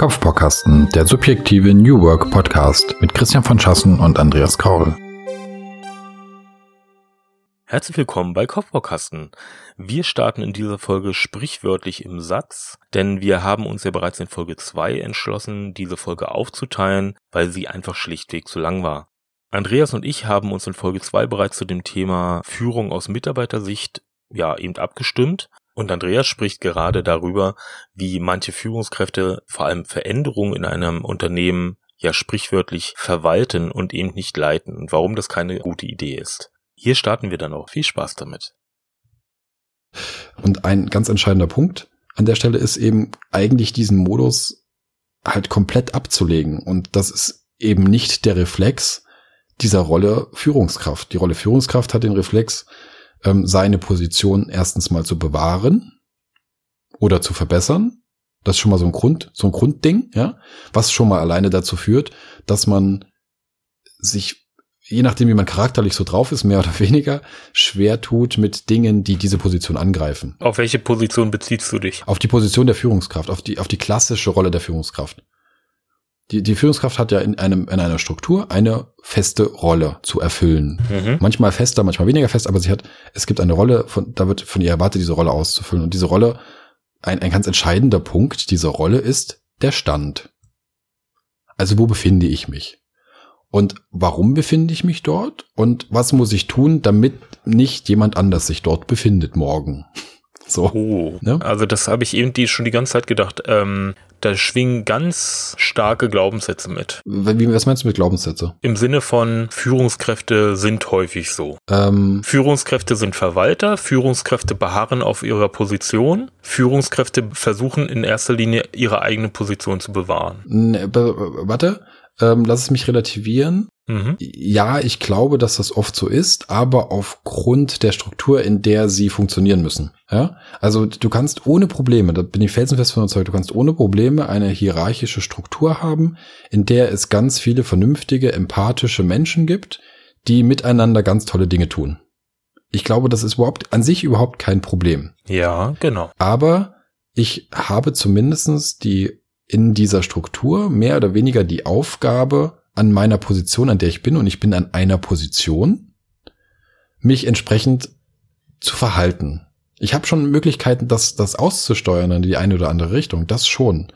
Kopfbaukasten, der subjektive New Work Podcast mit Christian von Schassen und Andreas Kaul. Herzlich willkommen bei Kopfbaukasten. Wir starten in dieser Folge sprichwörtlich im Satz, denn wir haben uns ja bereits in Folge 2 entschlossen, diese Folge aufzuteilen, weil sie einfach schlichtweg zu lang war. Andreas und ich haben uns in Folge 2 bereits zu dem Thema Führung aus Mitarbeitersicht ja eben abgestimmt und Andreas spricht gerade darüber, wie manche Führungskräfte vor allem Veränderungen in einem Unternehmen ja sprichwörtlich verwalten und eben nicht leiten und warum das keine gute Idee ist. Hier starten wir dann auch. Viel Spaß damit. Und ein ganz entscheidender Punkt an der Stelle ist eben eigentlich diesen Modus halt komplett abzulegen. Und das ist eben nicht der Reflex dieser Rolle Führungskraft. Die Rolle Führungskraft hat den Reflex, ähm, seine Position erstens mal zu bewahren oder zu verbessern. Das ist schon mal so ein Grund, so ein Grundding, ja, was schon mal alleine dazu führt, dass man sich, je nachdem, wie man charakterlich so drauf ist, mehr oder weniger, schwer tut mit Dingen, die diese Position angreifen. Auf welche Position beziehst du dich? Auf die Position der Führungskraft, auf die, auf die klassische Rolle der Führungskraft. Die, die Führungskraft hat ja in einem, in einer Struktur eine feste Rolle zu erfüllen. Mhm. Manchmal fester, manchmal weniger fest, aber sie hat, es gibt eine Rolle, von, da wird von ihr erwartet, diese Rolle auszufüllen. Und diese Rolle, ein, ein ganz entscheidender Punkt dieser Rolle ist der Stand. Also wo befinde ich mich? Und warum befinde ich mich dort? Und was muss ich tun, damit nicht jemand anders sich dort befindet morgen? So. Oh, ne? Also das habe ich eben die, schon die ganze Zeit gedacht. Ähm, da schwingen ganz starke Glaubenssätze mit. Wie, was meinst du mit Glaubenssätze? Im Sinne von Führungskräfte sind häufig so. Ähm, Führungskräfte sind Verwalter, Führungskräfte beharren auf ihrer Position, Führungskräfte versuchen in erster Linie ihre eigene Position zu bewahren. Ne, warte, ähm, lass es mich relativieren. Mhm. Ja, ich glaube, dass das oft so ist, aber aufgrund der Struktur, in der sie funktionieren müssen. Ja, also du kannst ohne Probleme, da bin ich felsenfest von überzeugt, du kannst ohne Probleme eine hierarchische Struktur haben, in der es ganz viele vernünftige, empathische Menschen gibt, die miteinander ganz tolle Dinge tun. Ich glaube, das ist überhaupt an sich überhaupt kein Problem. Ja, genau. Aber ich habe zumindestens die in dieser Struktur mehr oder weniger die Aufgabe, an meiner Position, an der ich bin, und ich bin an einer Position, mich entsprechend zu verhalten. Ich habe schon Möglichkeiten, das, das auszusteuern in die eine oder andere Richtung, das schon.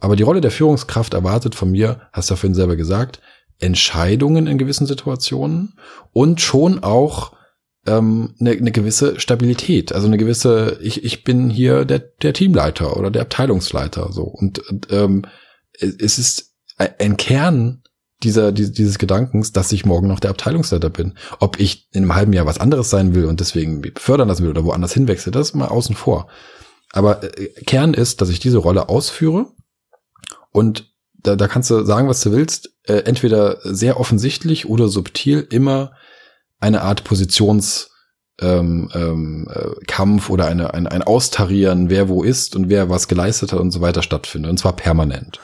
Aber die Rolle der Führungskraft erwartet von mir, hast du ja vorhin selber gesagt, Entscheidungen in gewissen Situationen und schon auch ähm, eine, eine gewisse Stabilität, also eine gewisse, ich, ich bin hier der, der Teamleiter oder der Abteilungsleiter so und ähm, es ist ein Kern dieser, dieses Gedankens, dass ich morgen noch der Abteilungsleiter bin. Ob ich in einem halben Jahr was anderes sein will und deswegen befördern lassen will oder woanders hinwechsel, das ist mal außen vor. Aber äh, Kern ist, dass ich diese Rolle ausführe und da, da kannst du sagen, was du willst, äh, entweder sehr offensichtlich oder subtil immer eine Art Positions ähm, ähm, äh, Kampf oder eine, ein, ein Austarieren, wer wo ist und wer was geleistet hat und so weiter stattfindet. Und zwar permanent.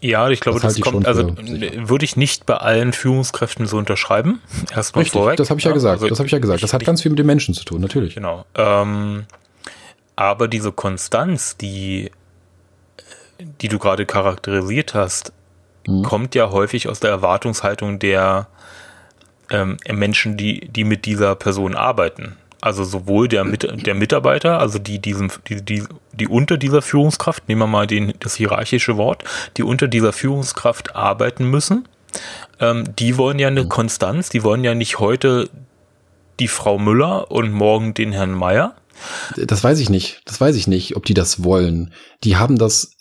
Ja, ich glaube, das, das kommt, also würde ich nicht bei allen Führungskräften so unterschreiben. Erstmal Richtig, vorweg. Das habe ich ja, ja gesagt. Also das habe ich ja gesagt. Das hat ganz viel mit den Menschen zu tun, natürlich. Genau. Ähm, aber diese Konstanz, die, die du gerade charakterisiert hast, mhm. kommt ja häufig aus der Erwartungshaltung der ähm, Menschen, die, die mit dieser Person arbeiten. Also sowohl der, Mit der Mitarbeiter, also die, diesem, die, die, die unter dieser Führungskraft, nehmen wir mal den, das hierarchische Wort, die unter dieser Führungskraft arbeiten müssen, ähm, die wollen ja eine Konstanz, die wollen ja nicht heute die Frau Müller und morgen den Herrn Meier. Das weiß ich nicht. Das weiß ich nicht, ob die das wollen. Die haben das,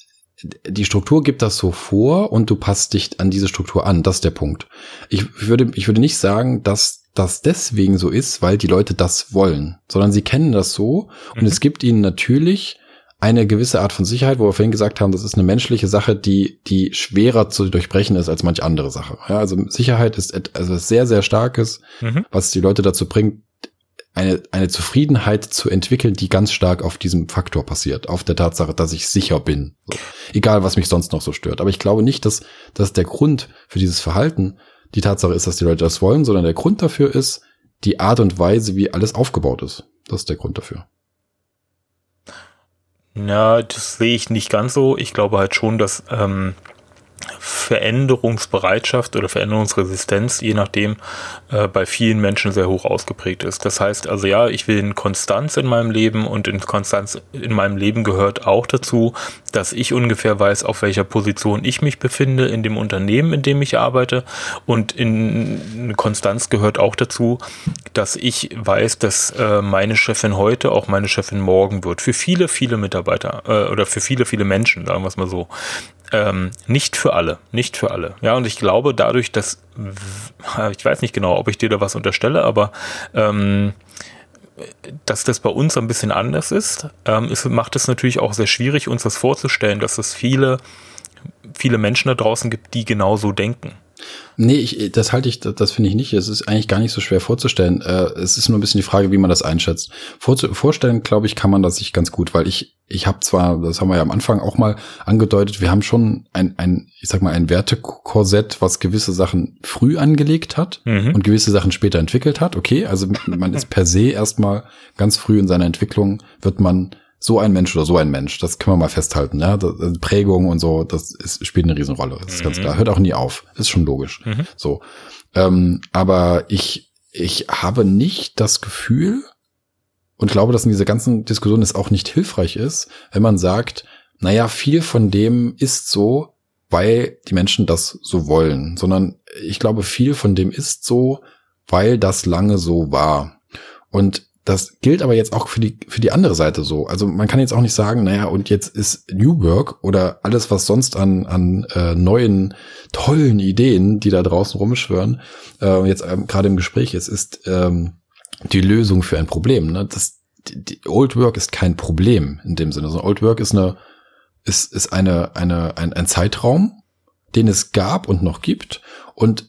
die Struktur gibt das so vor und du passt dich an diese Struktur an. Das ist der Punkt. Ich würde, ich würde nicht sagen, dass das deswegen so ist, weil die Leute das wollen, sondern sie kennen das so und mhm. es gibt ihnen natürlich eine gewisse Art von Sicherheit, wo wir vorhin gesagt haben, das ist eine menschliche Sache, die, die schwerer zu durchbrechen ist als manch andere Sache. Ja, also Sicherheit ist etwas also sehr, sehr starkes, mhm. was die Leute dazu bringt, eine, eine Zufriedenheit zu entwickeln, die ganz stark auf diesem Faktor passiert, auf der Tatsache, dass ich sicher bin. So. Egal, was mich sonst noch so stört. Aber ich glaube nicht, dass, dass der Grund für dieses Verhalten die Tatsache ist, dass die Leute das wollen, sondern der Grund dafür ist die Art und Weise, wie alles aufgebaut ist. Das ist der Grund dafür. Ja, das sehe ich nicht ganz so. Ich glaube halt schon, dass ähm, Veränderungsbereitschaft oder Veränderungsresistenz, je nachdem, äh, bei vielen Menschen sehr hoch ausgeprägt ist. Das heißt also ja, ich will in Konstanz in meinem Leben und in Konstanz in meinem Leben gehört auch dazu, dass ich ungefähr weiß, auf welcher Position ich mich befinde in dem Unternehmen, in dem ich arbeite. Und in Konstanz gehört auch dazu, dass ich weiß, dass äh, meine Chefin heute auch meine Chefin morgen wird. Für viele, viele Mitarbeiter äh, oder für viele, viele Menschen, sagen wir es mal so. Ähm, nicht für alle, nicht für alle. Ja, und ich glaube dadurch, dass, ich weiß nicht genau, ob ich dir da was unterstelle, aber ähm, dass das bei uns ein bisschen anders ist, ähm, ist, macht es natürlich auch sehr schwierig, uns das vorzustellen, dass es viele, viele Menschen da draußen gibt, die genauso denken. Nee, ich, das halte ich, das finde ich nicht. Es ist eigentlich gar nicht so schwer vorzustellen. Äh, es ist nur ein bisschen die Frage, wie man das einschätzt. Vorzu vorstellen, glaube ich, kann man das sich ganz gut, weil ich, ich habe zwar, das haben wir ja am Anfang auch mal angedeutet, wir haben schon ein, ein ich sag mal, ein Wertekorsett, was gewisse Sachen früh angelegt hat mhm. und gewisse Sachen später entwickelt hat. Okay, also man ist per se erstmal ganz früh in seiner Entwicklung, wird man so ein Mensch oder so ein Mensch. Das können wir mal festhalten. Ja? Das, Prägung und so, das ist, spielt eine Riesenrolle. Das ist mhm. ganz klar. Hört auch nie auf. Ist schon logisch. Mhm. So. Ähm, aber ich, ich habe nicht das Gefühl und glaube, dass in dieser ganzen Diskussion es auch nicht hilfreich ist, wenn man sagt, naja, viel von dem ist so, weil die Menschen das so wollen, sondern ich glaube, viel von dem ist so, weil das lange so war. Und das gilt aber jetzt auch für die, für die andere Seite so. Also man kann jetzt auch nicht sagen, naja, und jetzt ist New Work oder alles, was sonst an, an äh, neuen, tollen Ideen, die da draußen rumschwören, äh, jetzt ähm, gerade im Gespräch ist, ist ähm, die Lösung für ein Problem. Ne? Das, die, die Old Work ist kein Problem in dem Sinne. Also Old Work ist eine, ist, ist eine, eine, ein, ein Zeitraum, den es gab und noch gibt und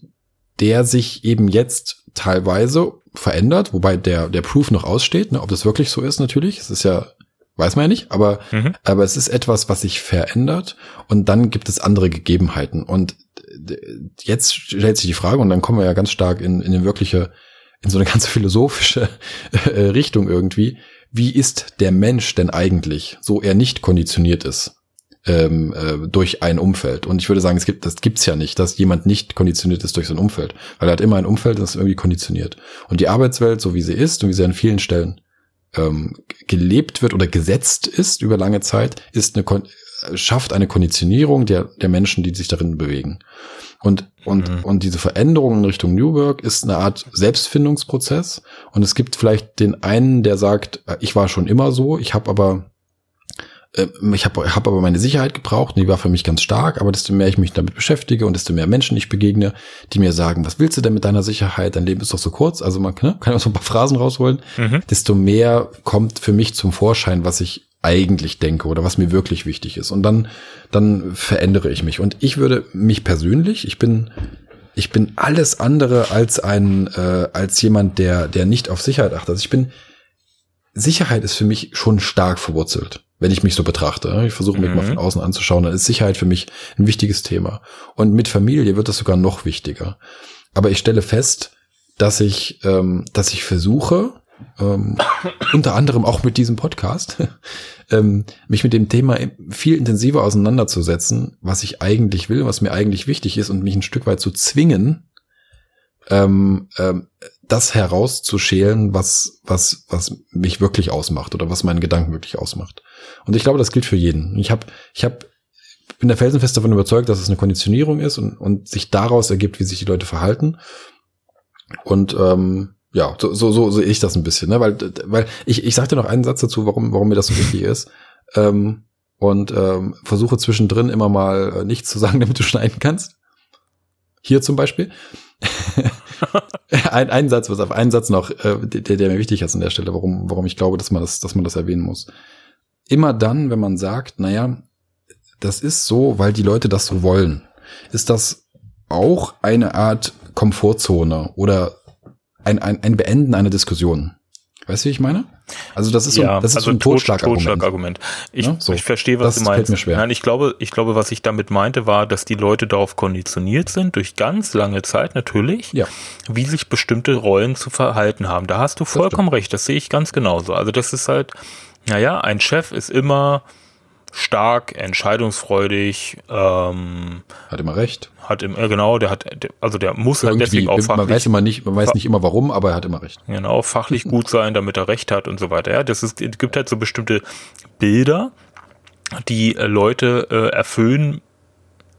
der sich eben jetzt teilweise verändert, wobei der, der Proof noch aussteht, ne, ob das wirklich so ist natürlich. Es ist ja, weiß man ja nicht, aber, mhm. aber es ist etwas, was sich verändert und dann gibt es andere Gegebenheiten. Und jetzt stellt sich die Frage, und dann kommen wir ja ganz stark in, in eine wirkliche, in so eine ganz philosophische äh, Richtung irgendwie. Wie ist der Mensch denn eigentlich, so er nicht konditioniert ist? Ähm, äh, durch ein Umfeld. Und ich würde sagen, es gibt, das gibt's ja nicht, dass jemand nicht konditioniert ist durch sein Umfeld, weil er hat immer ein Umfeld, das irgendwie konditioniert. Und die Arbeitswelt, so wie sie ist und wie sie an vielen Stellen ähm, gelebt wird oder gesetzt ist über lange Zeit, ist eine schafft eine Konditionierung der der Menschen, die sich darin bewegen. Und und mhm. und diese Veränderung in Richtung New Work ist eine Art Selbstfindungsprozess. Und es gibt vielleicht den einen, der sagt, äh, ich war schon immer so, ich habe aber ich habe hab aber meine Sicherheit gebraucht und die war für mich ganz stark, aber desto mehr ich mich damit beschäftige und desto mehr Menschen ich begegne, die mir sagen, was willst du denn mit deiner Sicherheit? Dein Leben ist doch so kurz, also man ne, kann ja so ein paar Phrasen rausholen, mhm. desto mehr kommt für mich zum Vorschein, was ich eigentlich denke oder was mir wirklich wichtig ist. Und dann, dann verändere ich mich. Und ich würde mich persönlich, ich bin, ich bin alles andere als ein, äh, als jemand, der, der nicht auf Sicherheit achtet. Also ich bin, Sicherheit ist für mich schon stark verwurzelt wenn ich mich so betrachte. Ich versuche mich mhm. mal von außen anzuschauen, dann ist Sicherheit für mich ein wichtiges Thema. Und mit Familie wird das sogar noch wichtiger. Aber ich stelle fest, dass ich, ähm, dass ich versuche, ähm, unter anderem auch mit diesem Podcast, ähm, mich mit dem Thema viel intensiver auseinanderzusetzen, was ich eigentlich will, was mir eigentlich wichtig ist und mich ein Stück weit zu zwingen, ähm, ähm, das herauszuschälen, was, was, was mich wirklich ausmacht oder was meinen Gedanken wirklich ausmacht. Und ich glaube, das gilt für jeden. Ich habe, ich habe, bin der felsenfest davon überzeugt, dass es eine Konditionierung ist und, und sich daraus ergibt, wie sich die Leute verhalten. Und ähm, ja, so, so, so sehe ich das ein bisschen, ne? Weil, weil ich, ich sagte noch einen Satz dazu, warum, warum mir das so wichtig ist. Ähm, und ähm, versuche zwischendrin immer mal äh, nichts zu sagen, damit du schneiden kannst. Hier zum Beispiel. ein, ein Satz, was auf einen Satz noch, äh, der, der mir wichtig ist an der Stelle, warum, warum ich glaube, dass man das, dass man das erwähnen muss. Immer dann, wenn man sagt, naja, das ist so, weil die Leute das so wollen, ist das auch eine Art Komfortzone oder ein, ein, ein Beenden einer Diskussion. Weißt du, wie ich meine? Also das ist so, ja, das ist also so ein Totschlagargument. Totschlagargument. Ich, ja, so. ich verstehe, was das du meinst. Mir schwer. Nein, ich glaube, ich glaube, was ich damit meinte, war, dass die Leute darauf konditioniert sind, durch ganz lange Zeit natürlich, ja. wie sich bestimmte Rollen zu verhalten haben. Da hast du vollkommen recht, das sehe ich ganz genauso. Also das ist halt, Naja, ein Chef ist immer stark, entscheidungsfreudig, ähm, hat immer recht. Hat im, äh, genau, der hat, also der muss halt deswegen auch fachlich. Man weiß immer nicht, man weiß nicht immer warum, aber er hat immer recht. Genau, fachlich gut sein, damit er recht hat und so weiter. Ja, das ist, es gibt halt so bestimmte Bilder, die äh, Leute äh, erfüllen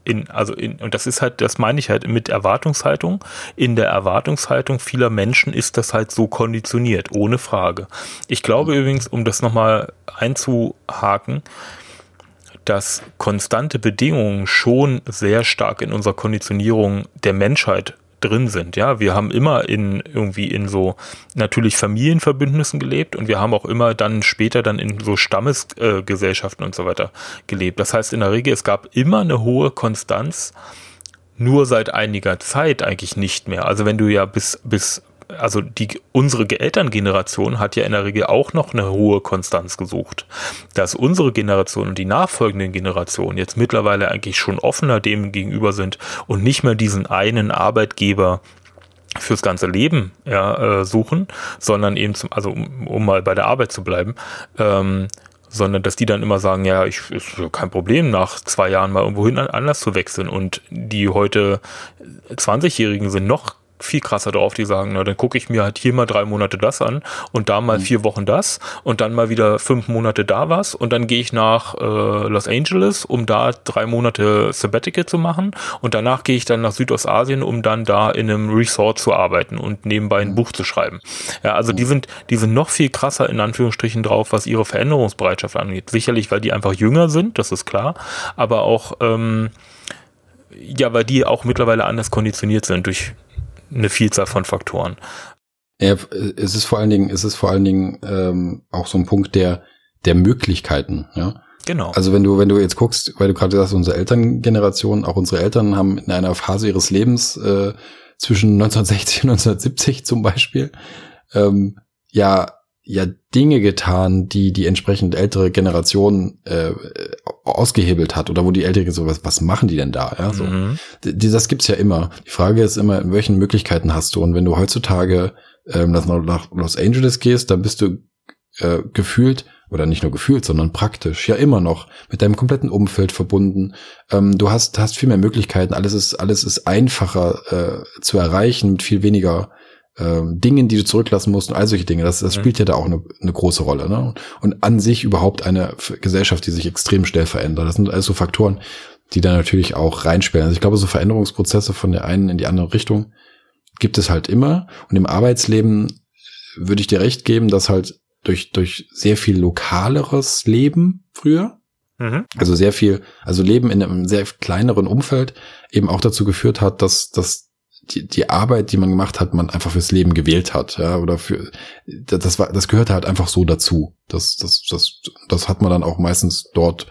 in, also in, und das ist halt, das meine ich halt mit Erwartungshaltung. In der Erwartungshaltung vieler Menschen ist das halt so konditioniert, ohne Frage. Ich glaube übrigens, um das nochmal einzuhaken, dass konstante Bedingungen schon sehr stark in unserer Konditionierung der Menschheit drin sind. Ja, wir haben immer in irgendwie in so natürlich Familienverbündnissen gelebt und wir haben auch immer dann später dann in so Stammesgesellschaften äh, und so weiter gelebt. Das heißt in der Regel, es gab immer eine hohe Konstanz, nur seit einiger Zeit eigentlich nicht mehr. Also wenn du ja bis bis also die, unsere Elterngeneration hat ja in der Regel auch noch eine hohe Konstanz gesucht. Dass unsere Generation und die nachfolgenden Generationen jetzt mittlerweile eigentlich schon offener dem gegenüber sind und nicht mehr diesen einen Arbeitgeber fürs ganze Leben ja, äh, suchen, sondern eben zum, also um, um mal bei der Arbeit zu bleiben, ähm, sondern dass die dann immer sagen, ja, ich ist kein Problem, nach zwei Jahren mal irgendwo hin anders zu wechseln. Und die heute 20-Jährigen sind noch viel krasser drauf, die sagen, na, dann gucke ich mir halt hier mal drei Monate das an und da mal mhm. vier Wochen das und dann mal wieder fünf Monate da was und dann gehe ich nach äh, Los Angeles, um da drei Monate Sabbatical zu machen und danach gehe ich dann nach Südostasien, um dann da in einem Resort zu arbeiten und nebenbei ein mhm. Buch zu schreiben. Ja, also mhm. die sind, die sind noch viel krasser in Anführungsstrichen drauf, was ihre Veränderungsbereitschaft angeht. Sicherlich, weil die einfach jünger sind, das ist klar, aber auch ähm, ja, weil die auch mittlerweile anders konditioniert sind durch eine Vielzahl von Faktoren. Ja, es ist vor allen Dingen, es ist vor allen Dingen ähm, auch so ein Punkt der der Möglichkeiten, ja. Genau. Also wenn du wenn du jetzt guckst, weil du gerade sagst, unsere Elterngeneration, auch unsere Eltern haben in einer Phase ihres Lebens äh, zwischen 1960 und 1970 zum Beispiel ähm, ja ja Dinge getan, die die entsprechend ältere Generation äh, ausgehebelt hat oder wo die ältere so was, was machen die denn da? Ja, so. Mhm. Das gibt's ja immer. Die Frage ist immer, in welchen Möglichkeiten hast du? Und wenn du heutzutage ähm, nach Los Angeles gehst, dann bist du äh, gefühlt oder nicht nur gefühlt, sondern praktisch ja immer noch mit deinem kompletten Umfeld verbunden. Ähm, du hast hast viel mehr Möglichkeiten. Alles ist alles ist einfacher äh, zu erreichen mit viel weniger äh, Dingen, die du zurücklassen musst und all solche Dinge. Das, das spielt ja da auch eine, eine große Rolle. Ne? Und an sich überhaupt eine Gesellschaft, die sich extrem schnell verändert. Das sind also Faktoren, die da natürlich auch reinspielen. Also ich glaube, so Veränderungsprozesse von der einen in die andere Richtung gibt es halt immer. Und im Arbeitsleben würde ich dir recht geben, dass halt durch, durch sehr viel lokaleres Leben früher, mhm. also sehr viel, also Leben in einem sehr kleineren Umfeld eben auch dazu geführt hat, dass, dass die, die Arbeit, die man gemacht hat, man einfach fürs Leben gewählt hat, ja, oder für das war, das gehörte halt einfach so dazu. Das, das, das, das hat man dann auch meistens dort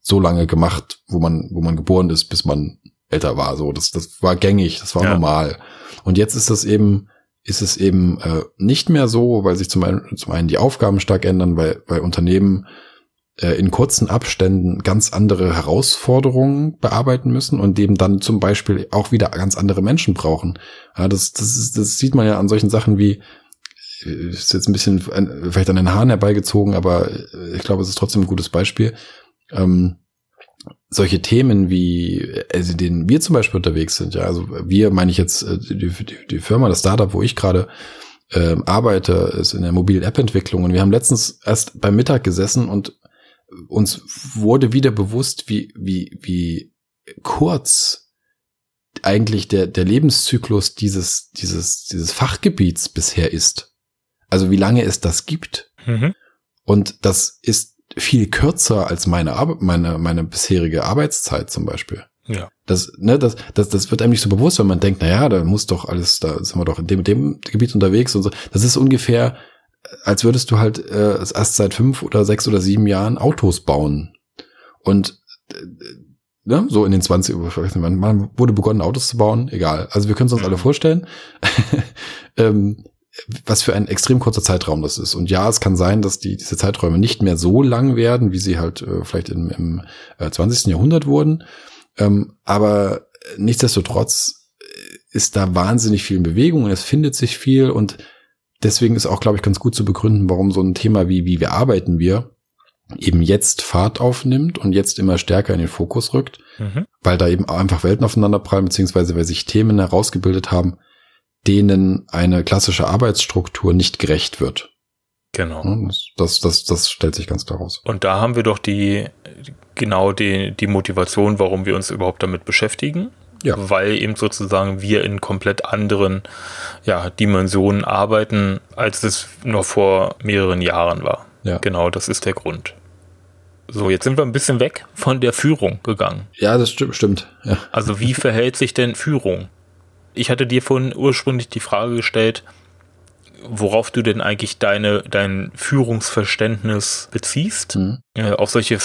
so lange gemacht, wo man, wo man geboren ist, bis man älter war. So, das, das war gängig, das war ja. normal. Und jetzt ist das eben, ist es eben äh, nicht mehr so, weil sich zum einen, zum einen die Aufgaben stark ändern, weil, weil Unternehmen in kurzen Abständen ganz andere Herausforderungen bearbeiten müssen und dem dann zum Beispiel auch wieder ganz andere Menschen brauchen. Ja, das, das, ist, das sieht man ja an solchen Sachen wie, äh, ist jetzt ein bisschen vielleicht an den Haaren herbeigezogen, aber äh, ich glaube, es ist trotzdem ein gutes Beispiel. Ähm, solche Themen wie, also denen wir zum Beispiel unterwegs sind, ja, also wir meine ich jetzt die, die, die Firma, das Startup, wo ich gerade äh, arbeite, ist in der mobilen App-Entwicklung und wir haben letztens erst beim Mittag gesessen und uns wurde wieder bewusst, wie, wie, wie kurz eigentlich der, der Lebenszyklus dieses, dieses, dieses Fachgebiets bisher ist. Also wie lange es das gibt. Mhm. Und das ist viel kürzer als meine, Ar meine, meine bisherige Arbeitszeit zum Beispiel. Ja. Das, ne, das, das, das wird einem nicht so bewusst, wenn man denkt, na ja, da muss doch alles, da sind wir doch in dem, dem Gebiet unterwegs und so. Das ist ungefähr als würdest du halt äh, erst seit fünf oder sechs oder sieben Jahren Autos bauen. Und äh, ne, so in den 20, ich weiß nicht, man wurde begonnen, Autos zu bauen, egal. Also wir können es uns alle vorstellen, ähm, was für ein extrem kurzer Zeitraum das ist. Und ja, es kann sein, dass die, diese Zeiträume nicht mehr so lang werden, wie sie halt äh, vielleicht im, im äh, 20. Jahrhundert wurden. Ähm, aber nichtsdestotrotz ist da wahnsinnig viel in Bewegung und es findet sich viel und deswegen ist auch, glaube ich, ganz gut zu begründen, warum so ein Thema wie, wie wir arbeiten wir, eben jetzt Fahrt aufnimmt und jetzt immer stärker in den Fokus rückt, mhm. weil da eben einfach Welten aufeinander prallen, beziehungsweise weil sich Themen herausgebildet haben, denen eine klassische Arbeitsstruktur nicht gerecht wird. Genau. Das, das, das stellt sich ganz klar raus. Und da haben wir doch die, genau die, die Motivation, warum wir uns überhaupt damit beschäftigen. Ja. Weil eben sozusagen wir in komplett anderen ja, Dimensionen arbeiten, als es noch vor mehreren Jahren war. Ja. Genau, das ist der Grund. So, jetzt sind wir ein bisschen weg von der Führung gegangen. Ja, das stimmt. stimmt. Ja. Also wie verhält sich denn Führung? Ich hatte dir vorhin ursprünglich die Frage gestellt, worauf du denn eigentlich deine, dein Führungsverständnis beziehst. Mhm. Äh, auf solche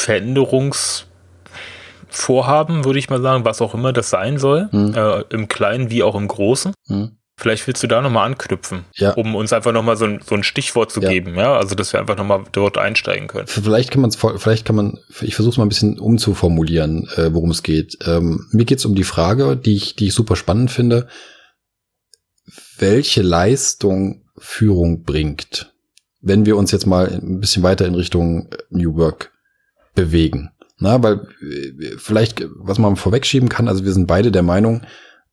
Veränderungsvorhaben, würde ich mal sagen, was auch immer das sein soll, mhm. äh, im Kleinen wie auch im Großen. Mhm. Vielleicht willst du da nochmal anknüpfen, ja. um uns einfach nochmal so ein, so ein Stichwort zu ja. geben, ja, also dass wir einfach nochmal dort einsteigen können. Vielleicht kann man es, vielleicht kann man, ich versuche es mal ein bisschen umzuformulieren, äh, worum es geht. Ähm, mir geht es um die Frage, die ich, die ich super spannend finde, welche Leistung Führung bringt, wenn wir uns jetzt mal ein bisschen weiter in Richtung New Work bewegen. Na, weil äh, vielleicht, was man vorwegschieben kann, also wir sind beide der Meinung,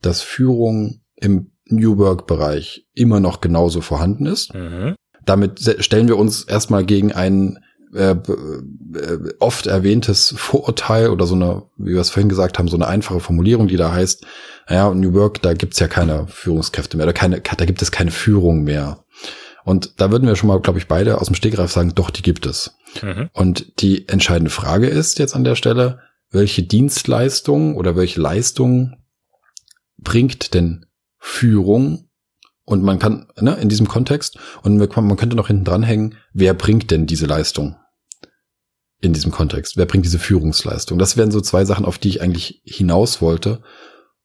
dass Führung im New Work-Bereich immer noch genauso vorhanden ist. Mhm. Damit stellen wir uns erstmal gegen ein äh, äh, oft erwähntes Vorurteil oder so eine, wie wir es vorhin gesagt haben, so eine einfache Formulierung, die da heißt, naja, New Work, da gibt's ja keine Führungskräfte mehr, oder keine, da gibt es keine Führung mehr. Und da würden wir schon mal, glaube ich, beide aus dem Stegreif sagen, doch, die gibt es. Mhm. Und die entscheidende Frage ist jetzt an der Stelle, welche Dienstleistung oder welche Leistung bringt denn Führung und man kann, ne, in diesem Kontext, und man könnte noch hinten dranhängen, wer bringt denn diese Leistung? In diesem Kontext. Wer bringt diese Führungsleistung? Das wären so zwei Sachen, auf die ich eigentlich hinaus wollte,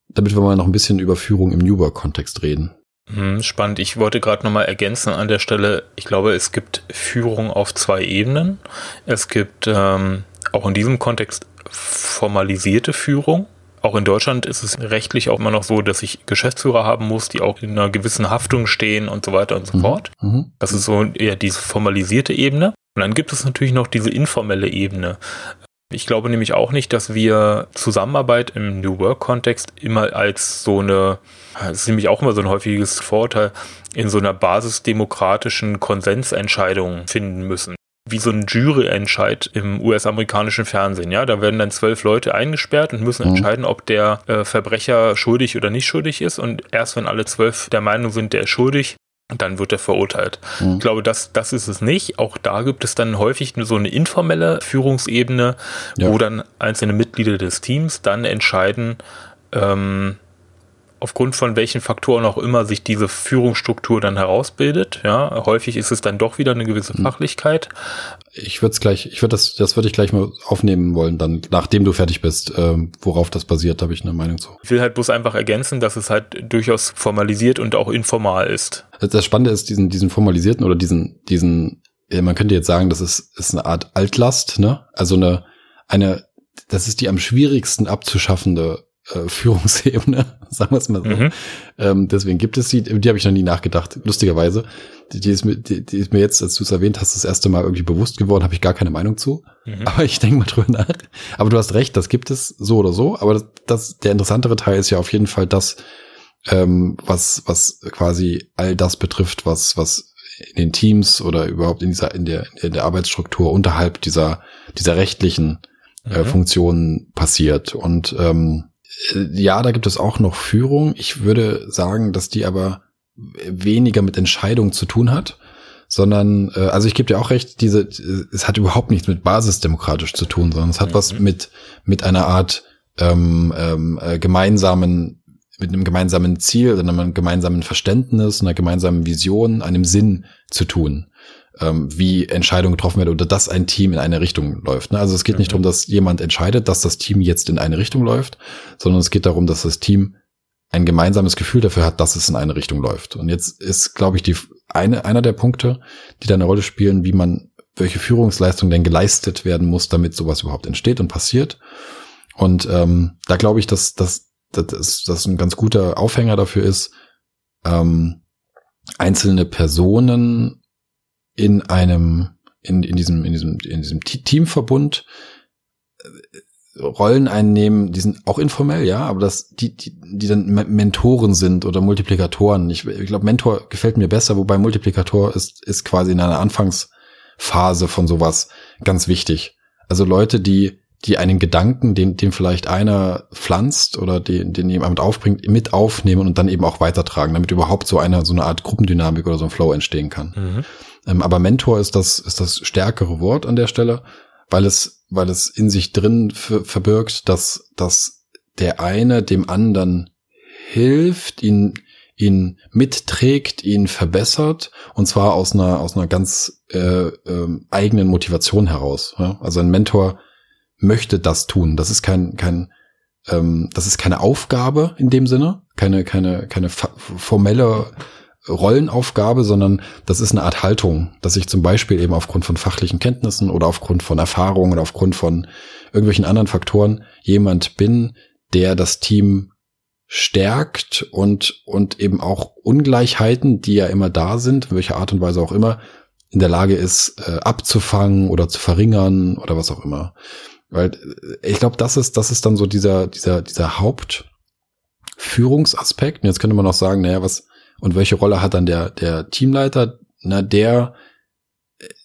damit wir mal noch ein bisschen über Führung im New Work-Kontext reden. Hm, spannend. Ich wollte gerade nochmal ergänzen an der Stelle. Ich glaube, es gibt Führung auf zwei Ebenen. Es gibt ähm, auch in diesem Kontext formalisierte Führung. Auch in Deutschland ist es rechtlich auch immer noch so, dass ich Geschäftsführer haben muss, die auch in einer gewissen Haftung stehen und so weiter und so mhm. fort. Mhm. Das ist so eher diese formalisierte Ebene. Und dann gibt es natürlich noch diese informelle Ebene. Ich glaube nämlich auch nicht, dass wir Zusammenarbeit im New Work-Kontext immer als so eine, das ist nämlich auch immer so ein häufiges Vorteil, in so einer basisdemokratischen Konsensentscheidung finden müssen wie so ein Juryentscheid im US-amerikanischen Fernsehen. Ja, da werden dann zwölf Leute eingesperrt und müssen mhm. entscheiden, ob der äh, Verbrecher schuldig oder nicht schuldig ist. Und erst wenn alle zwölf der Meinung sind, der ist schuldig, dann wird er verurteilt. Mhm. Ich glaube, das, das ist es nicht. Auch da gibt es dann häufig so eine informelle Führungsebene, ja. wo dann einzelne Mitglieder des Teams dann entscheiden, ähm, aufgrund von welchen Faktoren auch immer sich diese Führungsstruktur dann herausbildet. Ja, häufig ist es dann doch wieder eine gewisse hm. Fachlichkeit. Ich würde es gleich, ich würde das, das würde ich gleich mal aufnehmen wollen, dann nachdem du fertig bist, ähm, worauf das basiert, habe ich eine Meinung zu. Ich will halt bloß einfach ergänzen, dass es halt durchaus formalisiert und auch informal ist. Das Spannende ist diesen, diesen formalisierten oder diesen, diesen, man könnte jetzt sagen, das ist, ist eine Art Altlast, ne? Also eine, eine, das ist die am schwierigsten abzuschaffende äh, Führungsebene, sagen wir es mal so. Mhm. Ähm, deswegen gibt es die, die habe ich noch nie nachgedacht, lustigerweise. Die, die, ist mir, die, die ist mir jetzt, als du es erwähnt hast, das erste Mal irgendwie bewusst geworden, habe ich gar keine Meinung zu. Mhm. Aber ich denke mal drüber nach. Aber du hast recht, das gibt es so oder so. Aber das, das, der interessantere Teil ist ja auf jeden Fall das, ähm, was, was quasi all das betrifft, was, was in den Teams oder überhaupt in dieser, in der, in der Arbeitsstruktur unterhalb dieser, dieser rechtlichen äh, mhm. Funktionen passiert. Und ähm, äh, ja, da gibt es auch noch Führung. Ich würde sagen, dass die aber weniger mit Entscheidungen zu tun hat, sondern, äh, also ich gebe dir auch recht, diese, es hat überhaupt nichts mit basisdemokratisch zu tun, sondern es hat mhm. was mit, mit einer Art ähm, ähm, äh, gemeinsamen, mit einem gemeinsamen Ziel, einem gemeinsamen Verständnis, einer gemeinsamen Vision, einem Sinn zu tun ähm, wie Entscheidungen getroffen werden oder dass ein Team in eine Richtung läuft. Ne? Also es geht nicht darum, dass jemand entscheidet, dass das Team jetzt in eine Richtung läuft, sondern es geht darum, dass das Team ein gemeinsames Gefühl dafür hat, dass es in eine Richtung läuft. Und jetzt ist, glaube ich, die eine, einer der Punkte, die da eine Rolle spielen, wie man, welche Führungsleistung denn geleistet werden muss, damit sowas überhaupt entsteht und passiert. Und ähm, da glaube ich, dass, dass, dass das ein ganz guter Aufhänger dafür ist, ähm, einzelne Personen in einem in, in diesem, in diesem, in diesem Teamverbund äh, Rollen einnehmen, die sind auch informell, ja, aber das, die, die, die dann Mentoren sind oder Multiplikatoren. Ich, ich glaube, Mentor gefällt mir besser, wobei Multiplikator ist, ist quasi in einer Anfangsphase von sowas ganz wichtig. Also Leute, die, die einen Gedanken, den, den vielleicht einer pflanzt oder den, den jemand aufbringt, mit aufnehmen und dann eben auch weitertragen, damit überhaupt so eine, so eine Art Gruppendynamik oder so ein Flow entstehen kann. Mhm. Ähm, aber Mentor ist das, ist das stärkere Wort an der Stelle, weil es, weil es in sich drin verbirgt, dass, dass der eine dem anderen hilft, ihn, ihn mitträgt, ihn verbessert und zwar aus einer, aus einer ganz äh, äh, eigenen Motivation heraus. Ja? Also ein Mentor möchte das tun. Das ist kein, kein, ähm, das ist keine Aufgabe in dem Sinne, keine, keine, keine formelle Rollenaufgabe, sondern das ist eine Art Haltung, dass ich zum Beispiel eben aufgrund von fachlichen Kenntnissen oder aufgrund von Erfahrungen oder aufgrund von irgendwelchen anderen Faktoren jemand bin, der das Team stärkt und, und eben auch Ungleichheiten, die ja immer da sind, in welcher Art und Weise auch immer, in der Lage ist, äh, abzufangen oder zu verringern oder was auch immer. Weil äh, ich glaube, das ist, das ist dann so dieser, dieser, dieser Hauptführungsaspekt. Und jetzt könnte man noch sagen, naja, was, und welche Rolle hat dann der, der Teamleiter? Na, der,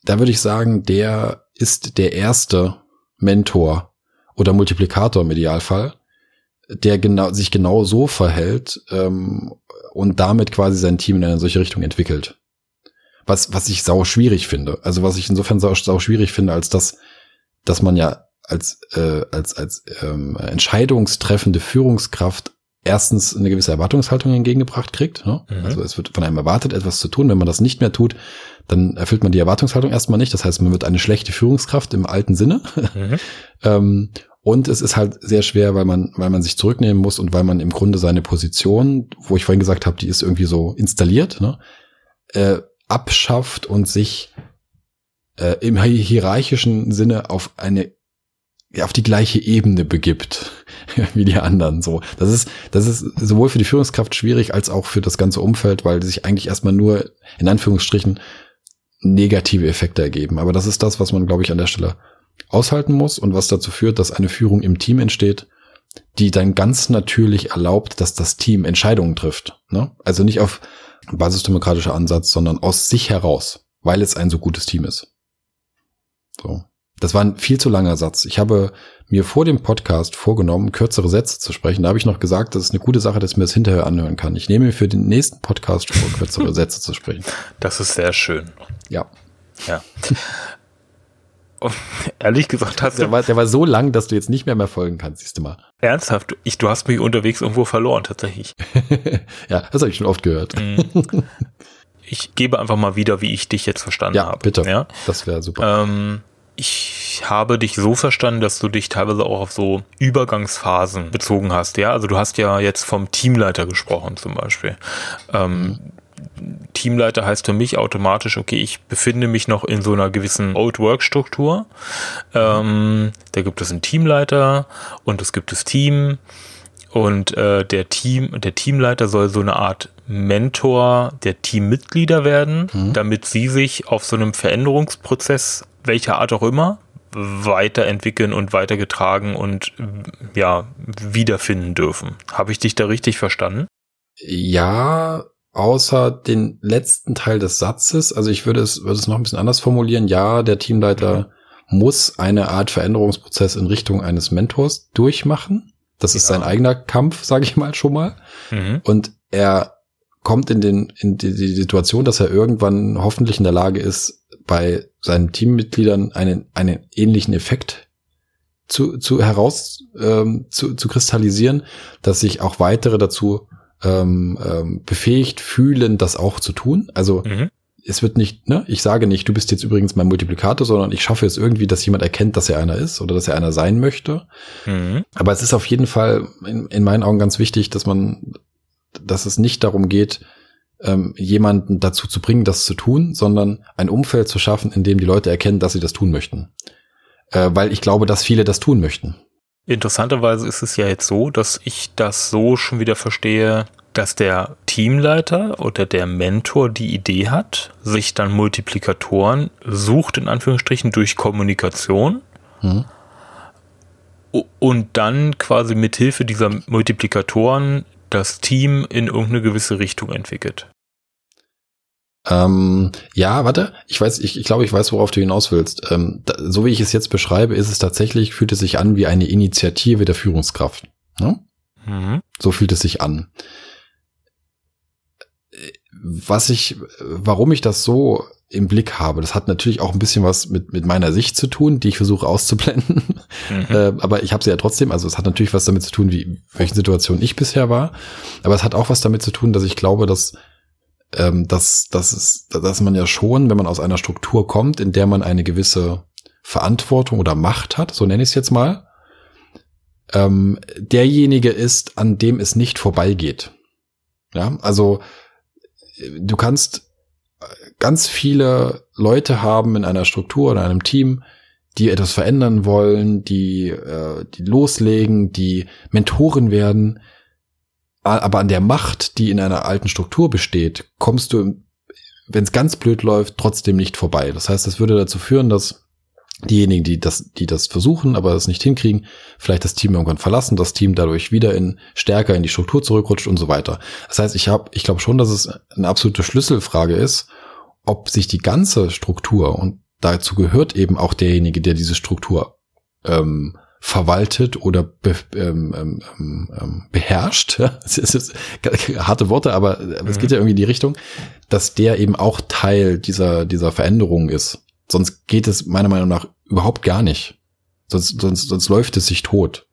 da würde ich sagen, der ist der erste Mentor oder Multiplikator im Idealfall, der genau, sich genau so verhält ähm, und damit quasi sein Team in eine solche Richtung entwickelt. Was, was ich sau schwierig finde. Also was ich insofern sau, sau schwierig finde, als dass, dass man ja als, äh, als, als ähm, entscheidungstreffende Führungskraft erstens eine gewisse Erwartungshaltung entgegengebracht kriegt. Ne? Mhm. Also es wird von einem erwartet, etwas zu tun. Wenn man das nicht mehr tut, dann erfüllt man die Erwartungshaltung erstmal nicht. Das heißt, man wird eine schlechte Führungskraft im alten Sinne. Mhm. ähm, und es ist halt sehr schwer, weil man, weil man sich zurücknehmen muss und weil man im Grunde seine Position, wo ich vorhin gesagt habe, die ist irgendwie so installiert, ne, äh, abschafft und sich äh, im hierarchischen Sinne auf eine auf die gleiche Ebene begibt wie die anderen. So, das ist das ist sowohl für die Führungskraft schwierig als auch für das ganze Umfeld, weil sich eigentlich erstmal nur in Anführungsstrichen negative Effekte ergeben. Aber das ist das, was man glaube ich an der Stelle aushalten muss und was dazu führt, dass eine Führung im Team entsteht, die dann ganz natürlich erlaubt, dass das Team Entscheidungen trifft. Ne? Also nicht auf basisdemokratischer Ansatz, sondern aus sich heraus, weil es ein so gutes Team ist. So. Das war ein viel zu langer Satz. Ich habe mir vor dem Podcast vorgenommen, kürzere Sätze zu sprechen. Da habe ich noch gesagt, das ist eine gute Sache, dass mir das hinterher anhören kann. Ich nehme mir für den nächsten Podcast vor, kürzere Sätze zu sprechen. Das ist sehr schön. Ja. Ja. Und ehrlich gesagt hast der du. War, der war so lang, dass du jetzt nicht mehr mehr folgen kannst, siehst du mal. Ernsthaft? Ich, du hast mich unterwegs irgendwo verloren, tatsächlich. ja, das habe ich schon oft gehört. Mhm. ich gebe einfach mal wieder, wie ich dich jetzt verstanden ja, habe. Bitte. Ja, das wäre super. Ähm, ich habe dich so verstanden, dass du dich teilweise auch auf so Übergangsphasen bezogen hast. Ja, also du hast ja jetzt vom Teamleiter gesprochen zum Beispiel. Ähm, Teamleiter heißt für mich automatisch, okay, ich befinde mich noch in so einer gewissen Old-Work-Struktur. Ähm, da gibt es einen Teamleiter und es gibt das Team und äh, der Team, der Teamleiter soll so eine Art Mentor der Teammitglieder werden, mhm. damit sie sich auf so einem Veränderungsprozess welcher Art auch immer, weiterentwickeln und weitergetragen und ja, wiederfinden dürfen. Habe ich dich da richtig verstanden? Ja, außer den letzten Teil des Satzes. Also ich würde es, würde es noch ein bisschen anders formulieren. Ja, der Teamleiter mhm. muss eine Art Veränderungsprozess in Richtung eines Mentors durchmachen. Das ist ja. sein eigener Kampf, sage ich mal schon mal. Mhm. Und er kommt in den in die, die Situation, dass er irgendwann hoffentlich in der Lage ist, bei seinen Teammitgliedern einen, einen ähnlichen Effekt zu, zu heraus ähm, zu, zu kristallisieren, dass sich auch weitere dazu ähm, ähm, befähigt fühlen, das auch zu tun. Also mhm. es wird nicht, ne, ich sage nicht, du bist jetzt übrigens mein Multiplikator, sondern ich schaffe es irgendwie, dass jemand erkennt, dass er einer ist oder dass er einer sein möchte. Mhm. Aber es ist auf jeden Fall in, in meinen Augen ganz wichtig, dass man, dass es nicht darum geht, ähm, jemanden dazu zu bringen, das zu tun, sondern ein Umfeld zu schaffen, in dem die Leute erkennen, dass sie das tun möchten. Äh, weil ich glaube, dass viele das tun möchten. Interessanterweise ist es ja jetzt so, dass ich das so schon wieder verstehe, dass der Teamleiter oder der Mentor die Idee hat, sich dann Multiplikatoren sucht, in Anführungsstrichen, durch Kommunikation. Mhm. Und dann quasi mit Hilfe dieser Multiplikatoren das Team in irgendeine gewisse Richtung entwickelt. Ähm, ja, warte, ich weiß, ich, ich glaube, ich weiß, worauf du hinaus willst. Ähm, da, so wie ich es jetzt beschreibe, ist es tatsächlich, fühlt es sich an wie eine Initiative der Führungskraft. Ne? Mhm. So fühlt es sich an. Was ich, warum ich das so im Blick habe, das hat natürlich auch ein bisschen was mit, mit meiner Sicht zu tun, die ich versuche auszublenden. Mhm. Äh, aber ich habe sie ja trotzdem, also es hat natürlich was damit zu tun, wie welchen Situation ich bisher war. Aber es hat auch was damit zu tun, dass ich glaube, dass ähm, dass, dass, es, dass man ja schon, wenn man aus einer Struktur kommt, in der man eine gewisse Verantwortung oder Macht hat, so nenne ich es jetzt mal, ähm, derjenige ist, an dem es nicht vorbeigeht. Ja, also du kannst ganz viele Leute haben in einer Struktur oder einem Team, die etwas verändern wollen, die, äh, die loslegen, die Mentoren werden, aber an der Macht, die in einer alten Struktur besteht, kommst du, wenn es ganz blöd läuft, trotzdem nicht vorbei. Das heißt, das würde dazu führen, dass diejenigen, die das, die das versuchen, aber das nicht hinkriegen, vielleicht das Team irgendwann verlassen, das Team dadurch wieder in stärker in die Struktur zurückrutscht und so weiter. Das heißt, ich habe, ich glaube schon, dass es eine absolute Schlüsselfrage ist, ob sich die ganze Struktur und dazu gehört eben auch derjenige, der diese Struktur ähm, verwaltet oder be, ähm, ähm, ähm, ähm beherrscht. Es ist harte Worte, aber mhm. es geht ja irgendwie in die Richtung, dass der eben auch Teil dieser, dieser Veränderung ist. Sonst geht es meiner Meinung nach überhaupt gar nicht. Sonst, sonst, sonst läuft es sich tot.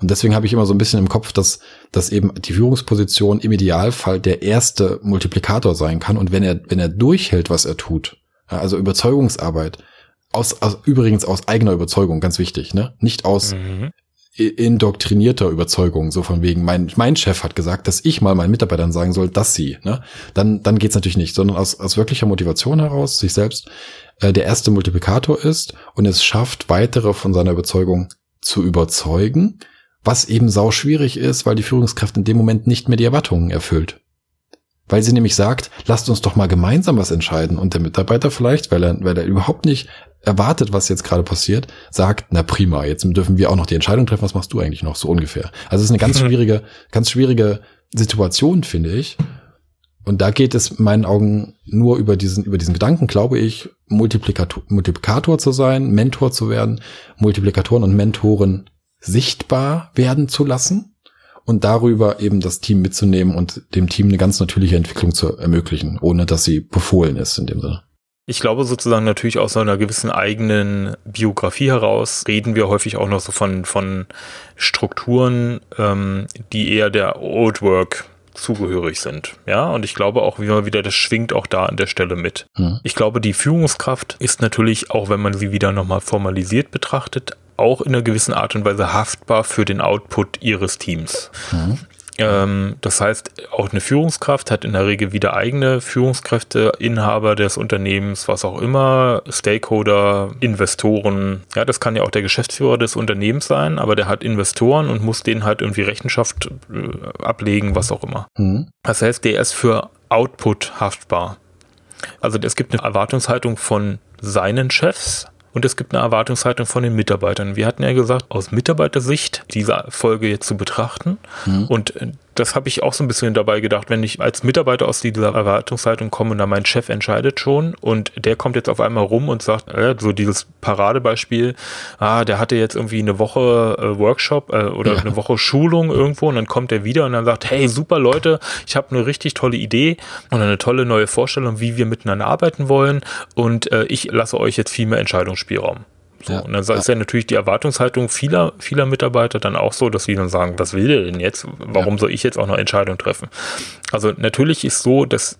Und deswegen habe ich immer so ein bisschen im Kopf, dass, dass eben die Führungsposition im Idealfall der erste Multiplikator sein kann. Und wenn er, wenn er durchhält, was er tut, also Überzeugungsarbeit, aus, aus übrigens aus eigener Überzeugung, ganz wichtig, ne? Nicht aus mhm. indoktrinierter Überzeugung, so von wegen, mein, mein Chef hat gesagt, dass ich mal meinen Mitarbeitern sagen soll, dass sie, ne? Dann, dann geht's natürlich nicht, sondern aus, aus wirklicher Motivation heraus, sich selbst äh, der erste Multiplikator ist und es schafft, weitere von seiner Überzeugung zu überzeugen, was eben sau schwierig ist, weil die Führungskraft in dem Moment nicht mehr die Erwartungen erfüllt. Weil sie nämlich sagt, lasst uns doch mal gemeinsam was entscheiden. Und der Mitarbeiter vielleicht, weil er, weil er überhaupt nicht erwartet, was jetzt gerade passiert, sagt, na prima, jetzt dürfen wir auch noch die Entscheidung treffen, was machst du eigentlich noch, so ungefähr. Also es ist eine ganz schwierige, ganz schwierige Situation, finde ich. Und da geht es in meinen Augen nur über diesen, über diesen Gedanken, glaube ich, Multiplikator, Multiplikator zu sein, Mentor zu werden, Multiplikatoren und Mentoren sichtbar werden zu lassen und darüber eben das Team mitzunehmen und dem Team eine ganz natürliche Entwicklung zu ermöglichen, ohne dass sie befohlen ist in dem Sinne. Ich glaube sozusagen natürlich aus einer gewissen eigenen Biografie heraus reden wir häufig auch noch so von, von Strukturen, ähm, die eher der Old Work zugehörig sind. Ja, und ich glaube auch immer wieder, das schwingt auch da an der Stelle mit. Mhm. Ich glaube, die Führungskraft ist natürlich, auch wenn man sie wieder nochmal formalisiert betrachtet, auch in einer gewissen Art und Weise haftbar für den Output ihres Teams. Mhm. Ähm, das heißt, auch eine Führungskraft hat in der Regel wieder eigene Führungskräfte, Inhaber des Unternehmens, was auch immer, Stakeholder, Investoren. Ja, das kann ja auch der Geschäftsführer des Unternehmens sein, aber der hat Investoren und muss denen halt irgendwie Rechenschaft äh, ablegen, was auch immer. Mhm. Das heißt, der ist für Output haftbar. Also es gibt eine Erwartungshaltung von seinen Chefs, und es gibt eine Erwartungshaltung von den Mitarbeitern. Wir hatten ja gesagt, aus Mitarbeitersicht diese Folge jetzt zu betrachten. Mhm. Und das habe ich auch so ein bisschen dabei gedacht, wenn ich als Mitarbeiter aus dieser Erwartungshaltung komme und dann mein Chef entscheidet schon und der kommt jetzt auf einmal rum und sagt, äh, so dieses Paradebeispiel, ah, der hatte jetzt irgendwie eine Woche äh, Workshop äh, oder ja. eine Woche Schulung irgendwo und dann kommt er wieder und dann sagt, hey, super Leute, ich habe eine richtig tolle Idee und eine tolle neue Vorstellung, wie wir miteinander arbeiten wollen und äh, ich lasse euch jetzt viel mehr Entscheidungsspielraum. So, ja, und dann ist ja natürlich die Erwartungshaltung vieler, vieler Mitarbeiter dann auch so, dass sie dann sagen, was will der denn jetzt? Warum ja. soll ich jetzt auch noch Entscheidungen treffen? Also natürlich ist so, dass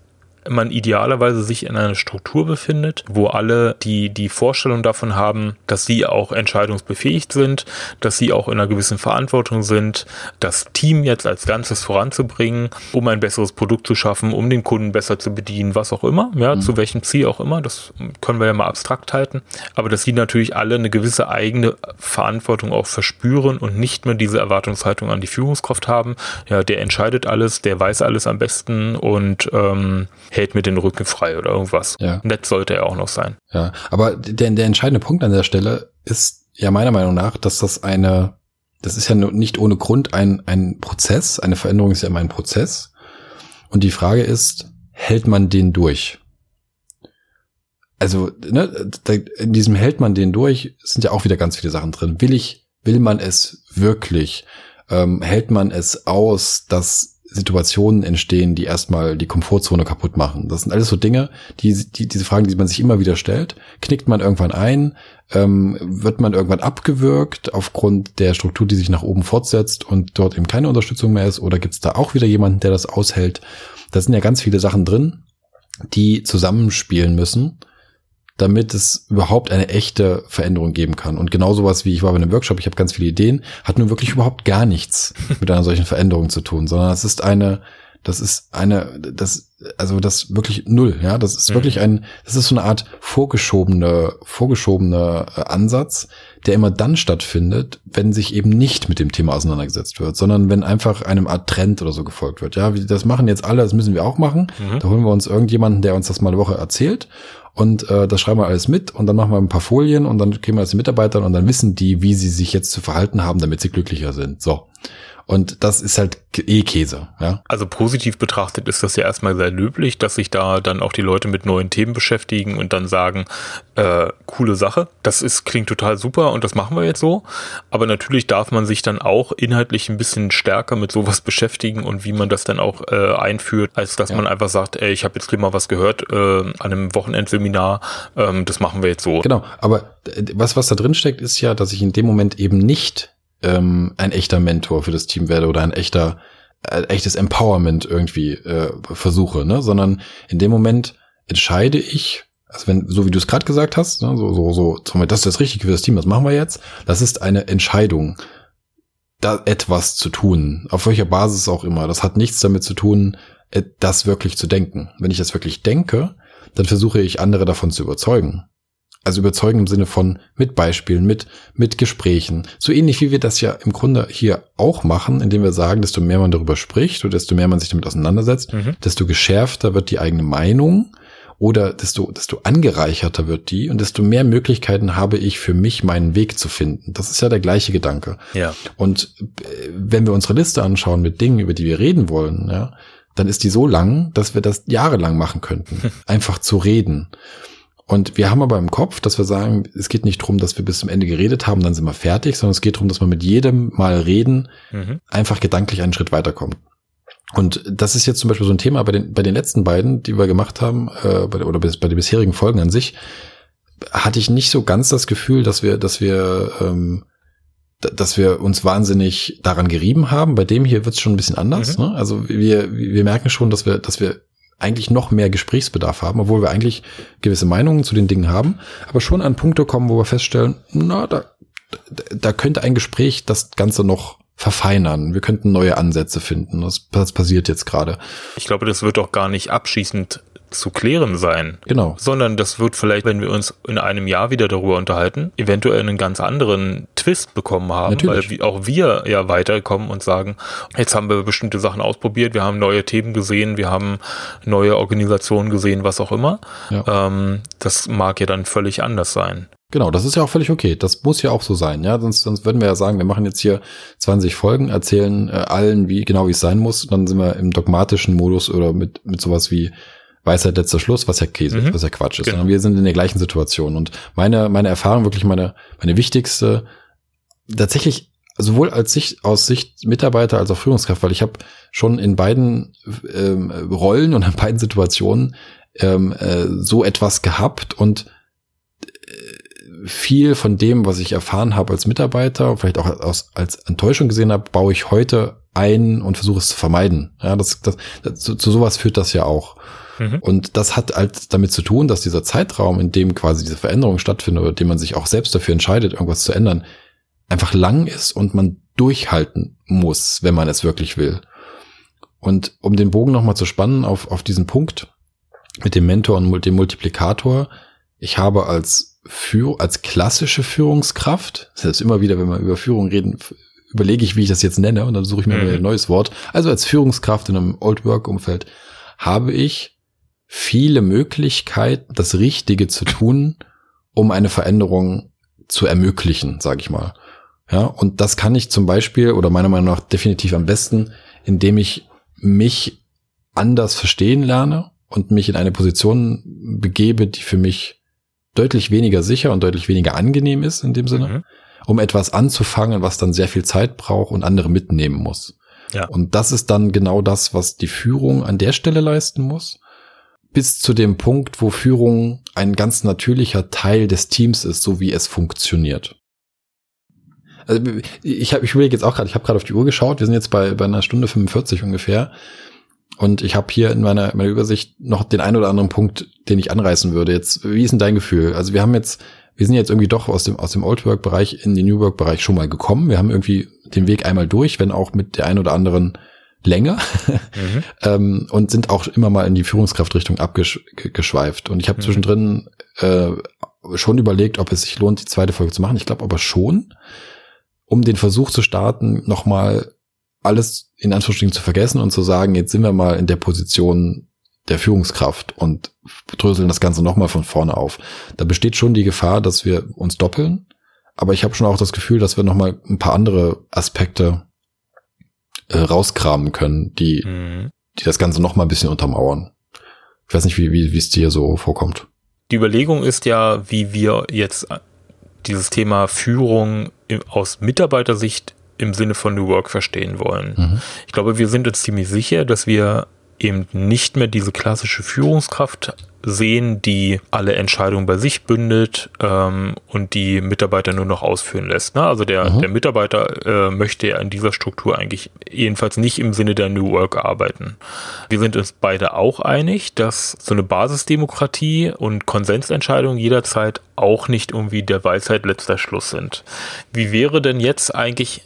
man idealerweise sich in einer Struktur befindet, wo alle die, die Vorstellung davon haben, dass sie auch entscheidungsbefähigt sind, dass sie auch in einer gewissen Verantwortung sind, das Team jetzt als Ganzes voranzubringen, um ein besseres Produkt zu schaffen, um den Kunden besser zu bedienen, was auch immer, ja, mhm. zu welchem Ziel auch immer, das können wir ja mal abstrakt halten, aber dass sie natürlich alle eine gewisse eigene Verantwortung auch verspüren und nicht mehr diese Erwartungshaltung an die Führungskraft haben, ja, der entscheidet alles, der weiß alles am besten und ähm, hält mir den Rücken frei oder irgendwas. Ja. Nett sollte er auch noch sein. Ja, aber der, der entscheidende Punkt an der Stelle ist ja meiner Meinung nach, dass das eine, das ist ja nicht ohne Grund ein, ein Prozess, eine Veränderung ist ja immer ein Prozess. Und die Frage ist, hält man den durch? Also, ne, in diesem hält man den durch, sind ja auch wieder ganz viele Sachen drin. Will ich, will man es wirklich? Ähm, hält man es aus, dass Situationen entstehen, die erstmal die Komfortzone kaputt machen. Das sind alles so Dinge, die, die diese Fragen, die man sich immer wieder stellt. Knickt man irgendwann ein? Ähm, wird man irgendwann abgewürgt aufgrund der Struktur, die sich nach oben fortsetzt und dort eben keine Unterstützung mehr ist? Oder gibt es da auch wieder jemanden, der das aushält? Da sind ja ganz viele Sachen drin, die zusammenspielen müssen damit es überhaupt eine echte Veränderung geben kann. Und genau sowas wie ich war bei einem Workshop, ich habe ganz viele Ideen, hat nun wirklich überhaupt gar nichts mit einer solchen Veränderung zu tun, sondern es ist eine, das ist eine, das, also das wirklich null, ja, das ist mhm. wirklich ein, das ist so eine Art vorgeschobene, vorgeschobene äh, Ansatz, der immer dann stattfindet, wenn sich eben nicht mit dem Thema auseinandergesetzt wird, sondern wenn einfach einem Art Trend oder so gefolgt wird. Ja, das machen jetzt alle, das müssen wir auch machen. Mhm. Da holen wir uns irgendjemanden, der uns das mal eine Woche erzählt und äh, das schreiben wir alles mit und dann machen wir ein paar Folien und dann gehen wir das den Mitarbeitern und dann wissen die, wie sie sich jetzt zu verhalten haben, damit sie glücklicher sind. So. Und das ist halt eh Käse, ja. Also positiv betrachtet ist das ja erstmal sehr löblich, dass sich da dann auch die Leute mit neuen Themen beschäftigen und dann sagen, äh, coole Sache. Das ist, klingt total super und das machen wir jetzt so. Aber natürlich darf man sich dann auch inhaltlich ein bisschen stärker mit sowas beschäftigen und wie man das dann auch äh, einführt, als dass ja. man einfach sagt, ey, ich habe jetzt mal was gehört äh, an einem Wochenendseminar, ähm, das machen wir jetzt so. Genau, aber was, was da drin steckt, ist ja, dass ich in dem Moment eben nicht ähm, ein echter Mentor für das Team werde oder ein echter äh, echtes Empowerment irgendwie äh, versuche, ne? sondern in dem Moment entscheide ich, also wenn, so wie du es gerade gesagt hast, ne, so, so, so, das ist das Richtige für das Team, was machen wir jetzt? Das ist eine Entscheidung, da etwas zu tun, auf welcher Basis auch immer. Das hat nichts damit zu tun, äh, das wirklich zu denken. Wenn ich das wirklich denke, dann versuche ich andere davon zu überzeugen also überzeugen im Sinne von mit Beispielen, mit, mit Gesprächen. So ähnlich wie wir das ja im Grunde hier auch machen, indem wir sagen, desto mehr man darüber spricht oder desto mehr man sich damit auseinandersetzt, mhm. desto geschärfter wird die eigene Meinung oder desto, desto angereicherter wird die und desto mehr Möglichkeiten habe ich für mich meinen Weg zu finden. Das ist ja der gleiche Gedanke. Ja. Und äh, wenn wir unsere Liste anschauen mit Dingen, über die wir reden wollen, ja, dann ist die so lang, dass wir das jahrelang machen könnten. Einfach zu reden. Und wir haben aber im Kopf, dass wir sagen, es geht nicht darum, dass wir bis zum Ende geredet haben, dann sind wir fertig, sondern es geht darum, dass man mit jedem Mal reden mhm. einfach gedanklich einen Schritt weiterkommt. Und das ist jetzt zum Beispiel so ein Thema bei den, bei den letzten beiden, die wir gemacht haben, äh, bei, oder bei, bei den bisherigen Folgen an sich, hatte ich nicht so ganz das Gefühl, dass wir, dass wir, ähm, dass wir uns wahnsinnig daran gerieben haben. Bei dem hier wird es schon ein bisschen anders. Mhm. Ne? Also wir, wir merken schon, dass wir, dass wir eigentlich noch mehr Gesprächsbedarf haben, obwohl wir eigentlich gewisse Meinungen zu den Dingen haben, aber schon an Punkte kommen, wo wir feststellen, na, da, da könnte ein Gespräch das Ganze noch verfeinern. Wir könnten neue Ansätze finden. Das, das passiert jetzt gerade. Ich glaube, das wird auch gar nicht abschließend zu klären sein. Genau. Sondern das wird vielleicht, wenn wir uns in einem Jahr wieder darüber unterhalten, eventuell einen ganz anderen Twist bekommen haben, Natürlich. weil auch wir ja weiterkommen und sagen, jetzt haben wir bestimmte Sachen ausprobiert, wir haben neue Themen gesehen, wir haben neue Organisationen gesehen, was auch immer. Ja. Ähm, das mag ja dann völlig anders sein. Genau, das ist ja auch völlig okay. Das muss ja auch so sein, ja. Sonst, sonst würden wir ja sagen, wir machen jetzt hier 20 Folgen, erzählen äh, allen, wie genau wie es sein muss. Dann sind wir im dogmatischen Modus oder mit, mit sowas wie Weisheit letzter Schluss, was ja Käse, mhm. was ja Quatsch ist. Genau. wir sind in der gleichen Situation. Und meine, meine Erfahrung, wirklich meine, meine wichtigste, tatsächlich sowohl als Sicht, aus Sicht Mitarbeiter als auch Führungskraft, weil ich habe schon in beiden ähm, Rollen und in beiden Situationen ähm, äh, so etwas gehabt und äh, viel von dem, was ich erfahren habe als Mitarbeiter, vielleicht auch aus, als Enttäuschung gesehen habe, baue ich heute ein und versuche es zu vermeiden. Ja, das, das, das zu, zu sowas führt das ja auch. Mhm. Und das hat halt damit zu tun, dass dieser Zeitraum, in dem quasi diese Veränderung stattfindet oder dem man sich auch selbst dafür entscheidet, irgendwas zu ändern, einfach lang ist und man durchhalten muss, wenn man es wirklich will. Und um den Bogen nochmal zu spannen auf, auf diesen Punkt mit dem Mentor und dem Multiplikator, ich habe als Führ als klassische Führungskraft, das ist immer wieder, wenn wir über Führung reden, überlege ich, wie ich das jetzt nenne, und dann suche ich mir mhm. ein neues Wort. Also als Führungskraft in einem Old Work Umfeld habe ich viele Möglichkeiten, das Richtige zu tun, um eine Veränderung zu ermöglichen, sage ich mal. Ja, und das kann ich zum Beispiel oder meiner Meinung nach definitiv am besten, indem ich mich anders verstehen lerne und mich in eine Position begebe, die für mich deutlich weniger sicher und deutlich weniger angenehm ist in dem Sinne, mhm. um etwas anzufangen, was dann sehr viel Zeit braucht und andere mitnehmen muss. Ja. Und das ist dann genau das, was die Führung an der Stelle leisten muss bis zu dem Punkt, wo Führung ein ganz natürlicher Teil des Teams ist, so wie es funktioniert. Also ich habe ich überlege jetzt auch gerade, ich habe gerade auf die Uhr geschaut, wir sind jetzt bei, bei einer Stunde 45 ungefähr. Und ich habe hier in meiner, meiner Übersicht noch den einen oder anderen Punkt, den ich anreißen würde. Jetzt, wie ist denn dein Gefühl? Also wir haben jetzt, wir sind jetzt irgendwie doch aus dem, aus dem Old Work Bereich in den New Work Bereich schon mal gekommen. Wir haben irgendwie den Weg einmal durch, wenn auch mit der einen oder anderen länger mhm. ähm, und sind auch immer mal in die Führungskraftrichtung abgeschweift. Und ich habe mhm. zwischendrin äh, schon überlegt, ob es sich lohnt, die zweite Folge zu machen. Ich glaube aber schon, um den Versuch zu starten, nochmal alles in Anführungsstrichen zu vergessen und zu sagen, jetzt sind wir mal in der Position der Führungskraft und dröseln das Ganze nochmal von vorne auf. Da besteht schon die Gefahr, dass wir uns doppeln. Aber ich habe schon auch das Gefühl, dass wir nochmal ein paar andere Aspekte äh, rauskramen können, die, mhm. die das Ganze noch mal ein bisschen untermauern. Ich weiß nicht, wie, wie, es dir so vorkommt. Die Überlegung ist ja, wie wir jetzt dieses Thema Führung aus Mitarbeitersicht im Sinne von New Work verstehen wollen. Mhm. Ich glaube, wir sind uns ziemlich sicher, dass wir eben nicht mehr diese klassische Führungskraft sehen, die alle Entscheidungen bei sich bündelt ähm, und die Mitarbeiter nur noch ausführen lässt. Ne? Also der, mhm. der Mitarbeiter äh, möchte ja in dieser Struktur eigentlich jedenfalls nicht im Sinne der New Work arbeiten. Wir sind uns beide auch einig, dass so eine Basisdemokratie und Konsensentscheidungen jederzeit auch nicht irgendwie der Weisheit letzter Schluss sind. Wie wäre denn jetzt eigentlich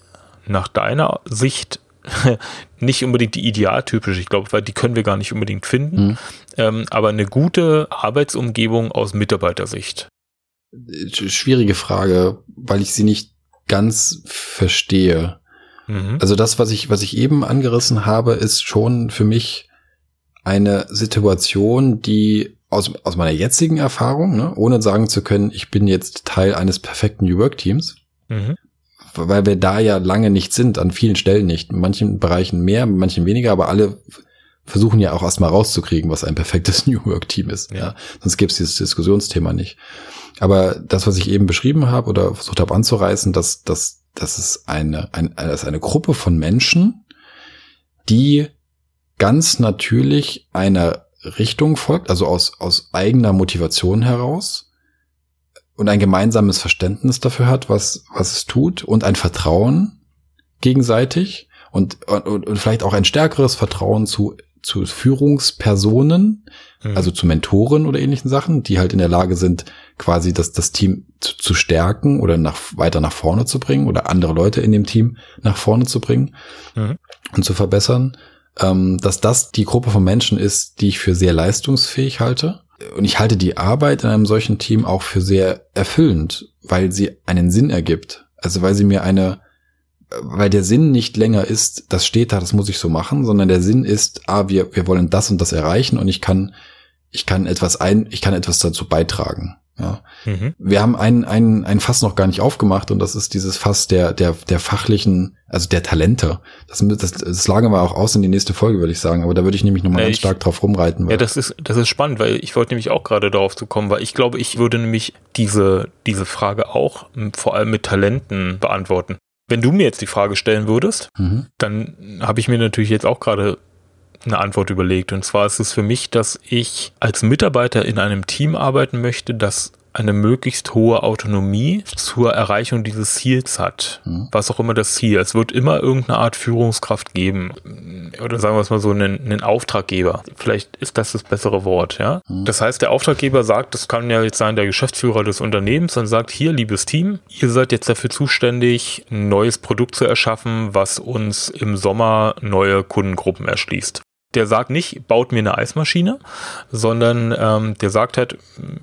nach deiner Sicht nicht unbedingt die idealtypische, ich glaube, weil die können wir gar nicht unbedingt finden, mhm. ähm, aber eine gute Arbeitsumgebung aus Mitarbeitersicht. Schwierige Frage, weil ich sie nicht ganz verstehe. Mhm. Also das, was ich, was ich eben angerissen habe, ist schon für mich eine Situation, die aus, aus meiner jetzigen Erfahrung, ne, ohne sagen zu können, ich bin jetzt Teil eines perfekten New Work Teams, mhm weil wir da ja lange nicht sind, an vielen Stellen nicht. In manchen Bereichen mehr, in manchen weniger, aber alle versuchen ja auch erstmal rauszukriegen, was ein perfektes New Work Team ist. Ja. ja. Sonst gäbe es dieses Diskussionsthema nicht. Aber das, was ich eben beschrieben habe oder versucht habe anzureißen, dass, dass, dass es eine, ein, das ist eine Gruppe von Menschen, die ganz natürlich einer Richtung folgt, also aus, aus eigener Motivation heraus und ein gemeinsames Verständnis dafür hat, was, was es tut und ein Vertrauen gegenseitig und, und, und vielleicht auch ein stärkeres Vertrauen zu, zu Führungspersonen, mhm. also zu Mentoren oder ähnlichen Sachen, die halt in der Lage sind, quasi das, das Team zu, zu stärken oder nach, weiter nach vorne zu bringen oder andere Leute in dem Team nach vorne zu bringen mhm. und zu verbessern, ähm, dass das die Gruppe von Menschen ist, die ich für sehr leistungsfähig halte und ich halte die Arbeit in einem solchen Team auch für sehr erfüllend, weil sie einen Sinn ergibt. Also weil sie mir eine, weil der Sinn nicht länger ist, das steht da, das muss ich so machen, sondern der Sinn ist, ah, wir, wir wollen das und das erreichen und ich kann, ich kann etwas ein, ich kann etwas dazu beitragen. Ja. Mhm. Wir haben ein, ein, ein Fass noch gar nicht aufgemacht und das ist dieses Fass der, der, der fachlichen, also der Talente. Das, das, das lagen wir auch aus in die nächste Folge, würde ich sagen. Aber da würde ich nämlich nochmal ja, ganz stark drauf rumreiten. ja, das ist, das ist spannend, weil ich wollte nämlich auch gerade darauf zu kommen, weil ich glaube, ich würde nämlich diese, diese Frage auch vor allem mit Talenten beantworten. Wenn du mir jetzt die Frage stellen würdest, mhm. dann habe ich mir natürlich jetzt auch gerade eine Antwort überlegt. Und zwar ist es für mich, dass ich als Mitarbeiter in einem Team arbeiten möchte, das eine möglichst hohe Autonomie zur Erreichung dieses Ziels hat. Mhm. Was auch immer das Ziel. Es wird immer irgendeine Art Führungskraft geben. oder sagen wir es mal so, einen, einen Auftraggeber. Vielleicht ist das das bessere Wort, ja. Mhm. Das heißt, der Auftraggeber sagt, das kann ja jetzt sein, der Geschäftsführer des Unternehmens und sagt, hier, liebes Team, ihr seid jetzt dafür zuständig, ein neues Produkt zu erschaffen, was uns im Sommer neue Kundengruppen erschließt der sagt nicht, baut mir eine Eismaschine, sondern ähm, der sagt halt,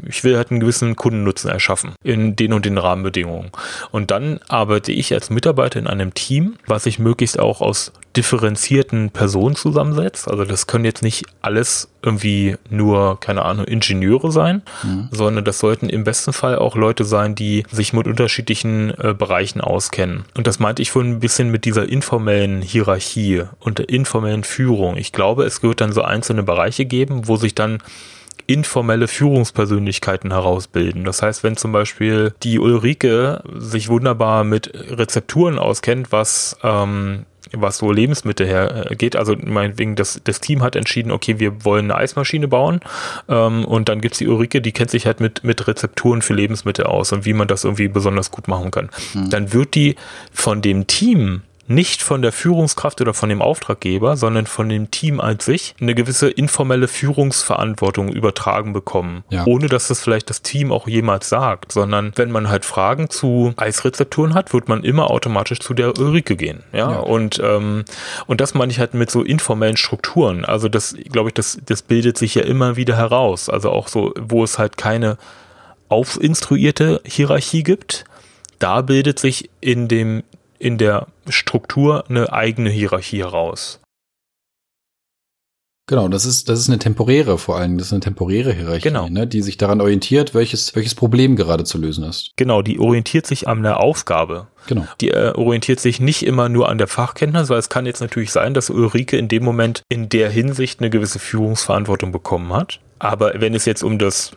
ich will halt einen gewissen Kundennutzen erschaffen in den und den Rahmenbedingungen. Und dann arbeite ich als Mitarbeiter in einem Team, was sich möglichst auch aus differenzierten Personen zusammensetzt. Also das können jetzt nicht alles irgendwie nur, keine Ahnung, Ingenieure sein, mhm. sondern das sollten im besten Fall auch Leute sein, die sich mit unterschiedlichen äh, Bereichen auskennen. Und das meinte ich vorhin ein bisschen mit dieser informellen Hierarchie und der informellen Führung. Ich glaube, es wird dann so einzelne Bereiche geben, wo sich dann informelle Führungspersönlichkeiten herausbilden. Das heißt, wenn zum Beispiel die Ulrike sich wunderbar mit Rezepturen auskennt, was ähm, was so Lebensmittel hergeht. Also meinetwegen, das, das Team hat entschieden, okay, wir wollen eine Eismaschine bauen ähm, und dann gibt's die Ulrike, die kennt sich halt mit, mit Rezepturen für Lebensmittel aus und wie man das irgendwie besonders gut machen kann. Mhm. Dann wird die von dem Team nicht von der Führungskraft oder von dem Auftraggeber, sondern von dem Team als sich eine gewisse informelle Führungsverantwortung übertragen bekommen. Ja. Ohne dass das vielleicht das Team auch jemals sagt, sondern wenn man halt Fragen zu Eisrezepturen hat, wird man immer automatisch zu der Ulrike gehen. Ja, ja. und, ähm, und das meine ich halt mit so informellen Strukturen. Also das, glaube ich, das, das bildet sich ja immer wieder heraus. Also auch so, wo es halt keine aufinstruierte Hierarchie gibt, da bildet sich in dem in der Struktur eine eigene Hierarchie heraus. Genau, das ist, das ist eine temporäre vor allem, das ist eine temporäre Hierarchie, genau. ne, die sich daran orientiert, welches, welches Problem gerade zu lösen ist. Genau, die orientiert sich an der Aufgabe. Genau. Die äh, orientiert sich nicht immer nur an der Fachkenntnis, weil es kann jetzt natürlich sein, dass Ulrike in dem Moment in der Hinsicht eine gewisse Führungsverantwortung bekommen hat. Aber wenn es jetzt um das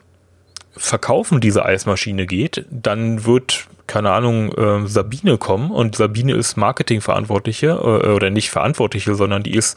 Verkaufen dieser Eismaschine geht, dann wird keine Ahnung, äh, Sabine kommen und Sabine ist Marketingverantwortliche äh, oder nicht Verantwortliche, sondern die ist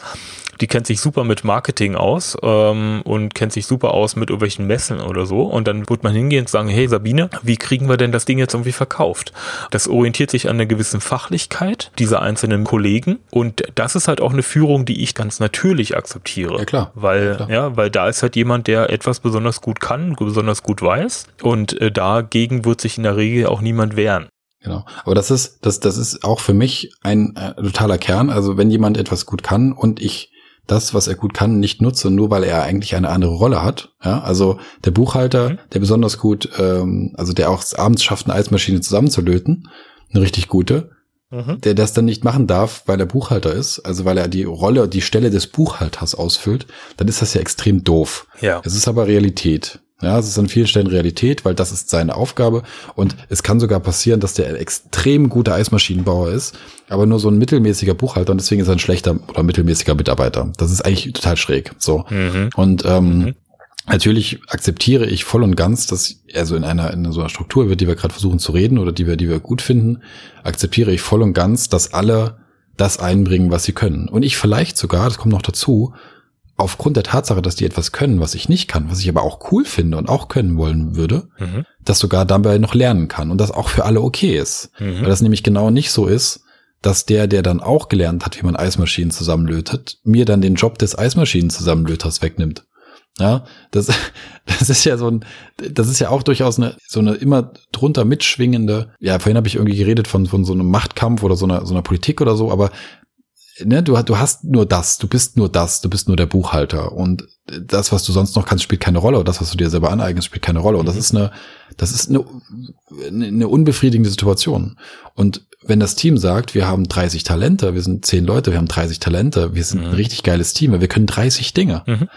die kennt sich super mit Marketing aus ähm, und kennt sich super aus mit irgendwelchen Messen oder so. Und dann wird man hingehen und sagen, hey Sabine, wie kriegen wir denn das Ding jetzt irgendwie verkauft? Das orientiert sich an einer gewissen Fachlichkeit dieser einzelnen Kollegen. Und das ist halt auch eine Führung, die ich ganz natürlich akzeptiere. Ja, klar. Weil, ja, klar. ja weil da ist halt jemand, der etwas besonders gut kann, besonders gut weiß. Und äh, dagegen wird sich in der Regel auch niemand wehren. Genau. Aber das ist, das, das ist auch für mich ein äh, totaler Kern. Also wenn jemand etwas gut kann und ich das, was er gut kann, nicht nutze, nur weil er eigentlich eine andere Rolle hat. Ja, also der Buchhalter, mhm. der besonders gut, ähm, also der auch abends schafft, eine Eismaschine zusammenzulöten, eine richtig gute, mhm. der das dann nicht machen darf, weil er Buchhalter ist, also weil er die Rolle, die Stelle des Buchhalters ausfüllt, dann ist das ja extrem doof. Ja. Es ist aber Realität. Ja, es ist an vielen Stellen Realität, weil das ist seine Aufgabe. Und es kann sogar passieren, dass der ein extrem guter Eismaschinenbauer ist, aber nur so ein mittelmäßiger Buchhalter und deswegen ist er ein schlechter oder mittelmäßiger Mitarbeiter. Das ist eigentlich total schräg. So. Mhm. Und ähm, mhm. Natürlich akzeptiere ich voll und ganz, dass also in einer in so einer Struktur, über die wir gerade versuchen zu reden oder die wir die wir gut finden, akzeptiere ich voll und ganz, dass alle das einbringen, was sie können. Und ich vielleicht sogar, das kommt noch dazu, aufgrund der Tatsache, dass die etwas können, was ich nicht kann, was ich aber auch cool finde und auch können wollen würde, mhm. das sogar dabei noch lernen kann und das auch für alle okay ist. Mhm. Weil das nämlich genau nicht so ist, dass der, der dann auch gelernt hat, wie man Eismaschinen zusammenlötet, mir dann den Job des Eismaschinen-Zusammenlöters wegnimmt. Ja, das, das ist ja so ein, das ist ja auch durchaus eine, so eine immer drunter mitschwingende, ja, vorhin habe ich irgendwie geredet von, von so einem Machtkampf oder so einer, so einer Politik oder so, aber ne, du, du hast nur das, du bist nur das, du bist nur der Buchhalter und das, was du sonst noch kannst, spielt keine Rolle und das, was du dir selber aneignest, spielt keine Rolle und das mhm. ist eine, das ist eine, eine unbefriedigende Situation und wenn das Team sagt, wir haben 30 Talente, wir sind 10 Leute, wir haben 30 Talente, wir sind mhm. ein richtig geiles Team, wir können 30 Dinge. Mhm.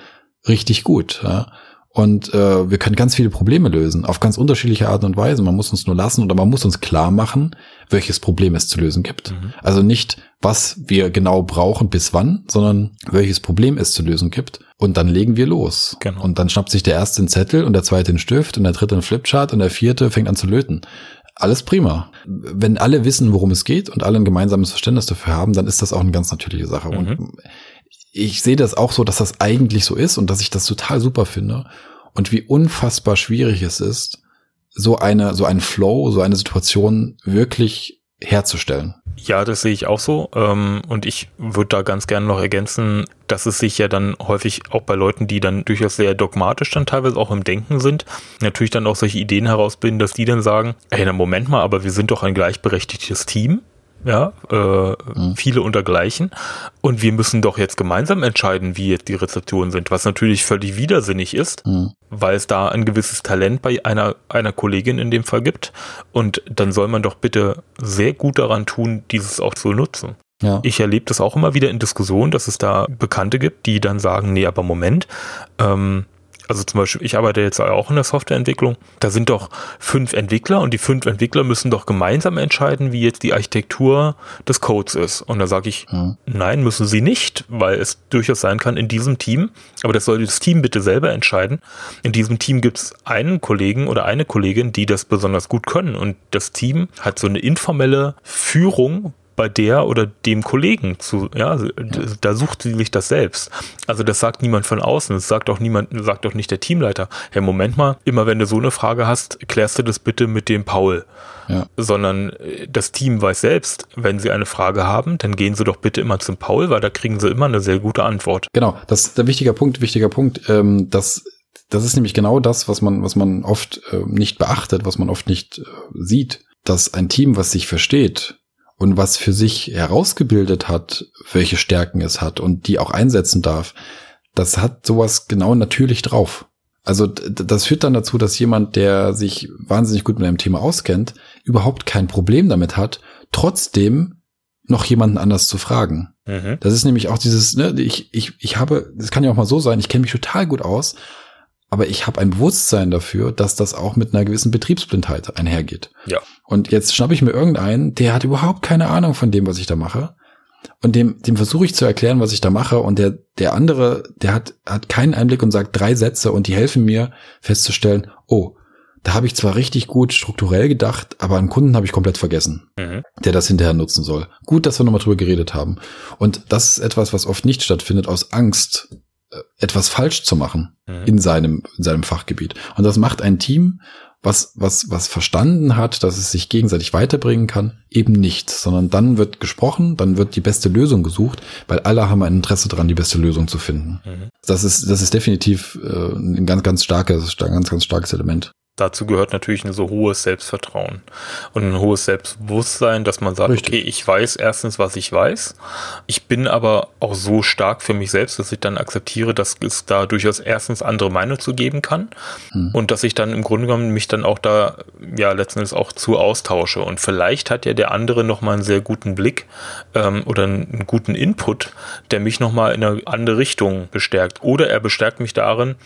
Richtig gut. Ja. Und äh, wir können ganz viele Probleme lösen, auf ganz unterschiedliche Arten und Weise. Man muss uns nur lassen oder man muss uns klar machen, welches Problem es zu lösen gibt. Mhm. Also nicht, was wir genau brauchen bis wann, sondern welches Problem es zu lösen gibt. Und dann legen wir los. Genau. Und dann schnappt sich der erste einen Zettel und der zweite einen Stift und der dritte einen Flipchart und der vierte fängt an zu löten. Alles prima. Wenn alle wissen, worum es geht und alle ein gemeinsames Verständnis dafür haben, dann ist das auch eine ganz natürliche Sache. Mhm. Und ich sehe das auch so, dass das eigentlich so ist und dass ich das total super finde und wie unfassbar schwierig es ist, so eine, so einen Flow, so eine Situation wirklich herzustellen. Ja, das sehe ich auch so. Ähm, und ich würde da ganz gerne noch ergänzen, dass es sich ja dann häufig auch bei Leuten, die dann durchaus sehr dogmatisch dann teilweise auch im Denken sind, natürlich dann auch solche Ideen herausbilden, dass die dann sagen, hey, na Moment mal, aber wir sind doch ein gleichberechtigtes Team ja, äh, mhm. viele untergleichen. Und wir müssen doch jetzt gemeinsam entscheiden, wie jetzt die Rezepturen sind, was natürlich völlig widersinnig ist, mhm. weil es da ein gewisses Talent bei einer, einer Kollegin in dem Fall gibt. Und dann soll man doch bitte sehr gut daran tun, dieses auch zu nutzen. Ja. Ich erlebe das auch immer wieder in Diskussionen, dass es da Bekannte gibt, die dann sagen, nee, aber Moment, ähm, also zum Beispiel, ich arbeite jetzt auch in der Softwareentwicklung, da sind doch fünf Entwickler und die fünf Entwickler müssen doch gemeinsam entscheiden, wie jetzt die Architektur des Codes ist. Und da sage ich, hm. nein, müssen sie nicht, weil es durchaus sein kann in diesem Team, aber das soll das Team bitte selber entscheiden. In diesem Team gibt es einen Kollegen oder eine Kollegin, die das besonders gut können und das Team hat so eine informelle Führung bei der oder dem Kollegen zu, ja, da sucht sie sich das selbst. Also das sagt niemand von außen, das sagt auch niemand, sagt auch nicht der Teamleiter. Hey, Moment mal, immer wenn du so eine Frage hast, klärst du das bitte mit dem Paul. Ja. Sondern äh, das Team weiß selbst, wenn sie eine Frage haben, dann gehen sie doch bitte immer zum Paul, weil da kriegen sie immer eine sehr gute Antwort. Genau, das ist der wichtige Punkt, wichtiger Punkt, ähm, dass das ist nämlich genau das, was man, was man oft äh, nicht beachtet, was man oft nicht äh, sieht, dass ein Team, was sich versteht, und was für sich herausgebildet hat, welche Stärken es hat und die auch einsetzen darf, das hat sowas genau natürlich drauf. Also das führt dann dazu, dass jemand, der sich wahnsinnig gut mit einem Thema auskennt, überhaupt kein Problem damit hat, trotzdem noch jemanden anders zu fragen. Mhm. Das ist nämlich auch dieses, ne, ich, ich, ich habe, das kann ja auch mal so sein, ich kenne mich total gut aus, aber ich habe ein Bewusstsein dafür, dass das auch mit einer gewissen Betriebsblindheit einhergeht. Ja. Und jetzt schnappe ich mir irgendeinen, der hat überhaupt keine Ahnung von dem, was ich da mache. Und dem, dem versuche ich zu erklären, was ich da mache. Und der, der andere, der hat, hat keinen Einblick und sagt drei Sätze und die helfen mir festzustellen, oh, da habe ich zwar richtig gut strukturell gedacht, aber einen Kunden habe ich komplett vergessen, mhm. der das hinterher nutzen soll. Gut, dass wir nochmal drüber geredet haben. Und das ist etwas, was oft nicht stattfindet aus Angst, etwas falsch zu machen mhm. in seinem, in seinem Fachgebiet. Und das macht ein Team, was, was, was verstanden hat, dass es sich gegenseitig weiterbringen kann, eben nicht, sondern dann wird gesprochen, dann wird die beste Lösung gesucht, weil alle haben ein Interesse daran, die beste Lösung zu finden. Mhm. Das ist, das ist definitiv äh, ein ganz, ganz starkes, ganz, ganz starkes Element dazu gehört natürlich ein so hohes Selbstvertrauen und ein hohes Selbstbewusstsein, dass man sagt, Richtig. okay, ich weiß erstens, was ich weiß. Ich bin aber auch so stark für mich selbst, dass ich dann akzeptiere, dass es da durchaus erstens andere Meinungen zu geben kann hm. und dass ich dann im Grunde genommen mich dann auch da ja letzten Endes auch zu austausche. Und vielleicht hat ja der andere nochmal einen sehr guten Blick ähm, oder einen guten Input, der mich nochmal in eine andere Richtung bestärkt. Oder er bestärkt mich darin,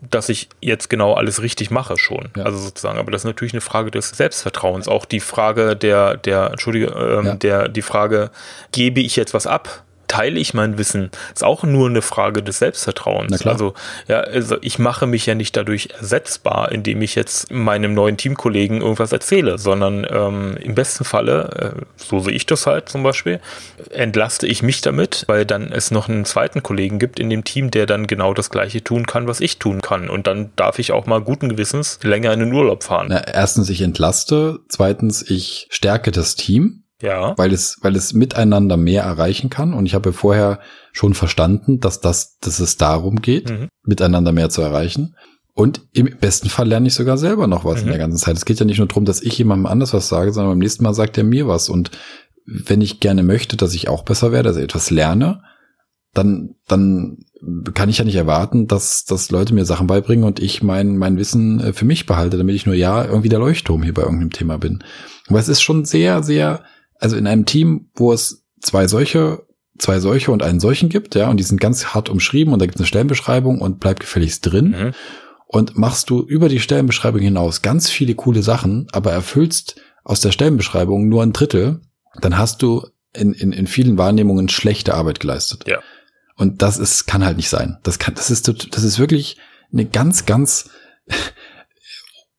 dass ich jetzt genau alles richtig mache schon. Ja. Also sozusagen, aber das ist natürlich eine Frage des Selbstvertrauens. Auch die Frage der, der, Entschuldige, ähm, ja. der, die Frage, gebe ich jetzt was ab? Teile ich mein Wissen? Ist auch nur eine Frage des Selbstvertrauens. Also, ja, also ich mache mich ja nicht dadurch ersetzbar, indem ich jetzt meinem neuen Teamkollegen irgendwas erzähle, sondern ähm, im besten Falle, äh, so sehe ich das halt zum Beispiel, entlaste ich mich damit, weil dann es noch einen zweiten Kollegen gibt in dem Team, der dann genau das gleiche tun kann, was ich tun kann. Und dann darf ich auch mal guten Gewissens länger in den Urlaub fahren. Na, erstens, ich entlaste. Zweitens, ich stärke das Team. Ja. Weil es, weil es miteinander mehr erreichen kann. Und ich habe vorher schon verstanden, dass das, dass es darum geht, mhm. miteinander mehr zu erreichen. Und im besten Fall lerne ich sogar selber noch was mhm. in der ganzen Zeit. Es geht ja nicht nur darum, dass ich jemandem anders was sage, sondern beim nächsten Mal sagt er mir was. Und wenn ich gerne möchte, dass ich auch besser werde, dass ich etwas lerne, dann, dann kann ich ja nicht erwarten, dass, dass Leute mir Sachen beibringen und ich mein, mein Wissen äh, für mich behalte, damit ich nur ja irgendwie der Leuchtturm hier bei irgendeinem Thema bin. Aber es ist schon sehr, sehr also in einem Team, wo es zwei solche, zwei solche und einen solchen gibt, ja, und die sind ganz hart umschrieben und da gibt es eine Stellenbeschreibung und bleibt gefälligst drin. Mhm. Und machst du über die Stellenbeschreibung hinaus ganz viele coole Sachen, aber erfüllst aus der Stellenbeschreibung nur ein Drittel, dann hast du in, in, in vielen Wahrnehmungen schlechte Arbeit geleistet. Ja. Und das ist, kann halt nicht sein. Das kann, das ist, das ist wirklich eine ganz, ganz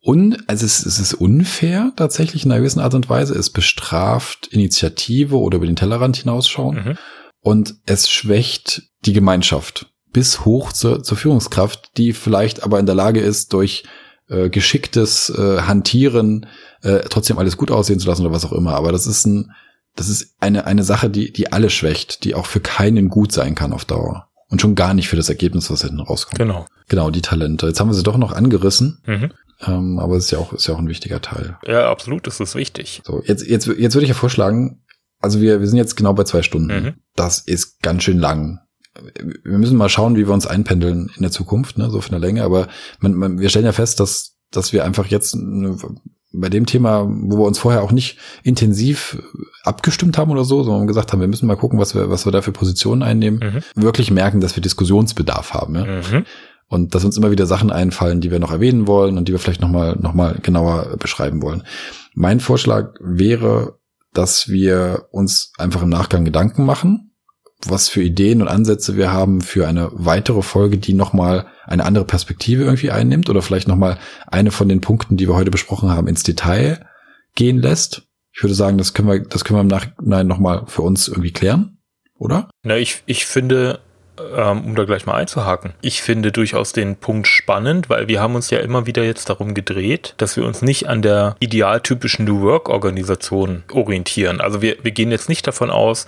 un, also es, es ist unfair tatsächlich in einer gewissen Art und Weise. Es bestraft Initiative oder über den Tellerrand hinausschauen. Mhm. Und es schwächt die Gemeinschaft bis hoch zur, zur Führungskraft, die vielleicht aber in der Lage ist, durch äh, geschicktes äh, Hantieren äh, trotzdem alles gut aussehen zu lassen oder was auch immer. Aber das ist ein, das ist eine, eine Sache, die, die alle schwächt, die auch für keinen gut sein kann auf Dauer. Und schon gar nicht für das Ergebnis, was hinten rauskommt. Genau. Genau, die Talente. Jetzt haben wir sie doch noch angerissen. Mhm. Ähm, aber es ist ja auch, ist ja auch ein wichtiger Teil. Ja, absolut, das ist wichtig. So, jetzt, jetzt, jetzt würde ich ja vorschlagen, also wir, wir sind jetzt genau bei zwei Stunden. Mhm. Das ist ganz schön lang. Wir müssen mal schauen, wie wir uns einpendeln in der Zukunft, ne, so von der Länge. Aber man, man, wir stellen ja fest, dass, dass wir einfach jetzt eine, bei dem Thema, wo wir uns vorher auch nicht intensiv abgestimmt haben oder so, sondern gesagt haben, wir müssen mal gucken, was wir, was wir da für Positionen einnehmen, mhm. wirklich merken, dass wir Diskussionsbedarf haben. Ja? Mhm. Und dass uns immer wieder Sachen einfallen, die wir noch erwähnen wollen und die wir vielleicht nochmal noch mal genauer beschreiben wollen. Mein Vorschlag wäre, dass wir uns einfach im Nachgang Gedanken machen, was für Ideen und Ansätze wir haben für eine weitere Folge, die nochmal eine andere Perspektive irgendwie einnimmt oder vielleicht nochmal eine von den Punkten, die wir heute besprochen haben, ins Detail gehen lässt. Ich würde sagen, das können wir, das können wir im Nachhinein nochmal für uns irgendwie klären, oder? Na, ich, ich finde, um da gleich mal einzuhaken. Ich finde durchaus den Punkt spannend, weil wir haben uns ja immer wieder jetzt darum gedreht, dass wir uns nicht an der idealtypischen New Work Organisation orientieren. Also wir, wir gehen jetzt nicht davon aus,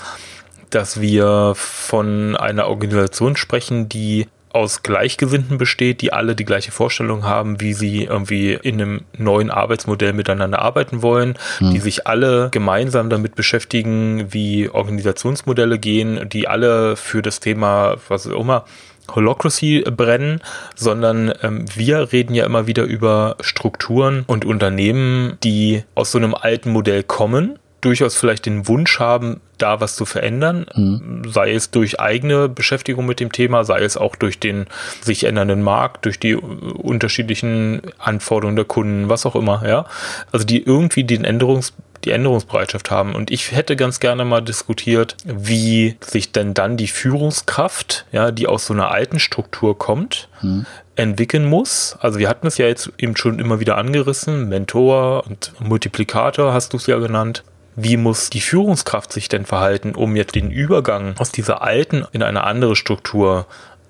dass wir von einer Organisation sprechen, die aus Gleichgesinnten besteht, die alle die gleiche Vorstellung haben, wie sie irgendwie in einem neuen Arbeitsmodell miteinander arbeiten wollen, mhm. die sich alle gemeinsam damit beschäftigen, wie Organisationsmodelle gehen, die alle für das Thema, was auch immer, Holocracy brennen, sondern ähm, wir reden ja immer wieder über Strukturen und Unternehmen, die aus so einem alten Modell kommen durchaus vielleicht den Wunsch haben, da was zu verändern, mhm. sei es durch eigene Beschäftigung mit dem Thema, sei es auch durch den sich ändernden Markt, durch die unterschiedlichen Anforderungen der Kunden, was auch immer, ja. Also die irgendwie den Änderungs die Änderungsbereitschaft haben. Und ich hätte ganz gerne mal diskutiert, wie sich denn dann die Führungskraft, ja, die aus so einer alten Struktur kommt, mhm. entwickeln muss. Also wir hatten es ja jetzt eben schon immer wieder angerissen, Mentor und Multiplikator hast du es ja genannt wie muss die Führungskraft sich denn verhalten, um jetzt den Übergang aus dieser alten in eine andere Struktur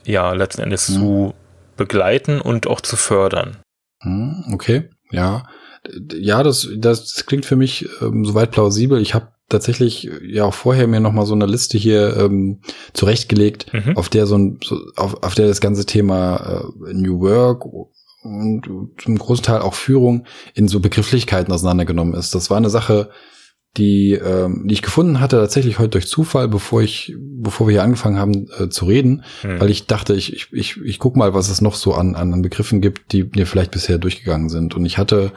ja letzten Endes mhm. zu begleiten und auch zu fördern. Mhm, okay, ja. Ja, das, das klingt für mich ähm, soweit plausibel. Ich habe tatsächlich ja auch vorher mir noch mal so eine Liste hier ähm, zurechtgelegt, mhm. auf der so ein so, auf, auf der das ganze Thema äh, New Work und zum großen Teil auch Führung in so Begrifflichkeiten auseinandergenommen ist. Das war eine Sache, die, ähm, die ich gefunden hatte, tatsächlich heute durch Zufall, bevor ich, bevor wir hier angefangen haben äh, zu reden, hm. weil ich dachte, ich, ich, ich, ich guck mal, was es noch so an, an Begriffen gibt, die mir vielleicht bisher durchgegangen sind. Und ich hatte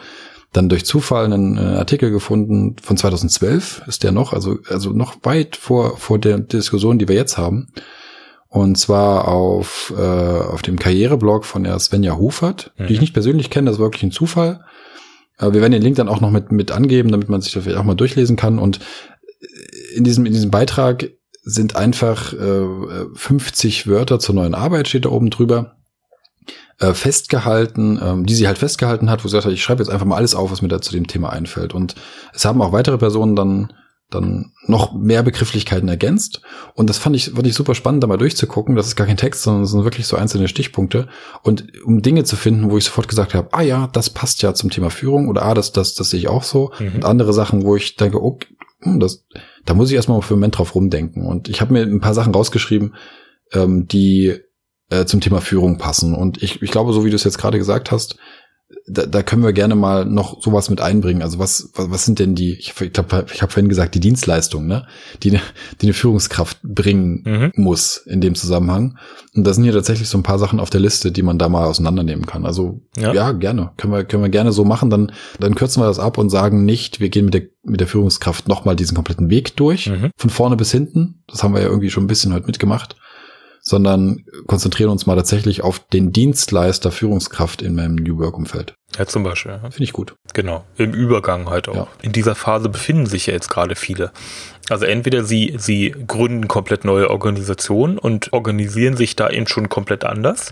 dann durch Zufall einen, einen Artikel gefunden von 2012 ist der noch, also, also noch weit vor, vor der Diskussion, die wir jetzt haben. Und zwar auf, äh, auf dem Karriereblog von der Svenja Hofert, mhm. die ich mhm. nicht persönlich kenne, das war wirklich ein Zufall. Wir werden den Link dann auch noch mit, mit angeben, damit man sich das vielleicht auch mal durchlesen kann. Und in diesem, in diesem Beitrag sind einfach äh, 50 Wörter zur neuen Arbeit, steht da oben drüber, äh, festgehalten, ähm, die sie halt festgehalten hat, wo sie sagt, ich schreibe jetzt einfach mal alles auf, was mir da zu dem Thema einfällt. Und es haben auch weitere Personen dann dann noch mehr Begrifflichkeiten ergänzt. Und das fand ich, fand ich super spannend, da mal durchzugucken. Das ist gar kein Text, sondern es sind wirklich so einzelne Stichpunkte. Und um Dinge zu finden, wo ich sofort gesagt habe, ah ja, das passt ja zum Thema Führung oder ah, das, das, das sehe ich auch so. Mhm. Und andere Sachen, wo ich denke, oh, das, da muss ich erstmal für einen Moment drauf rumdenken. Und ich habe mir ein paar Sachen rausgeschrieben, ähm, die äh, zum Thema Führung passen. Und ich, ich glaube, so wie du es jetzt gerade gesagt hast, da, da können wir gerne mal noch sowas mit einbringen. Also was, was, was sind denn die, ich glaube, ich habe vorhin gesagt, die Dienstleistungen, ne? die, die eine Führungskraft bringen mhm. muss in dem Zusammenhang. Und da sind hier tatsächlich so ein paar Sachen auf der Liste, die man da mal auseinandernehmen kann. Also ja, ja gerne. Können wir, können wir gerne so machen. Dann, dann kürzen wir das ab und sagen nicht, wir gehen mit der, mit der Führungskraft nochmal diesen kompletten Weg durch, mhm. von vorne bis hinten. Das haben wir ja irgendwie schon ein bisschen heute mitgemacht sondern konzentrieren uns mal tatsächlich auf den Dienstleister Führungskraft in meinem New Work-Umfeld. Ja, zum Beispiel. Ja. Finde ich gut. Genau. Im Übergang halt auch. Ja. In dieser Phase befinden sich ja jetzt gerade viele. Also entweder sie, sie gründen komplett neue Organisationen und organisieren sich da eben schon komplett anders.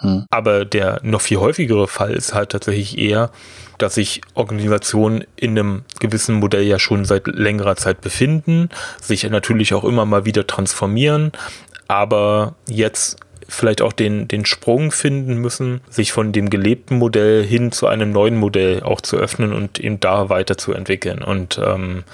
Hm. Aber der noch viel häufigere Fall ist halt tatsächlich eher, dass sich Organisationen in einem gewissen Modell ja schon seit längerer Zeit befinden, sich natürlich auch immer mal wieder transformieren, aber jetzt vielleicht auch den, den Sprung finden müssen, sich von dem gelebten Modell hin zu einem neuen Modell auch zu öffnen und eben da weiterzuentwickeln. Und ähm,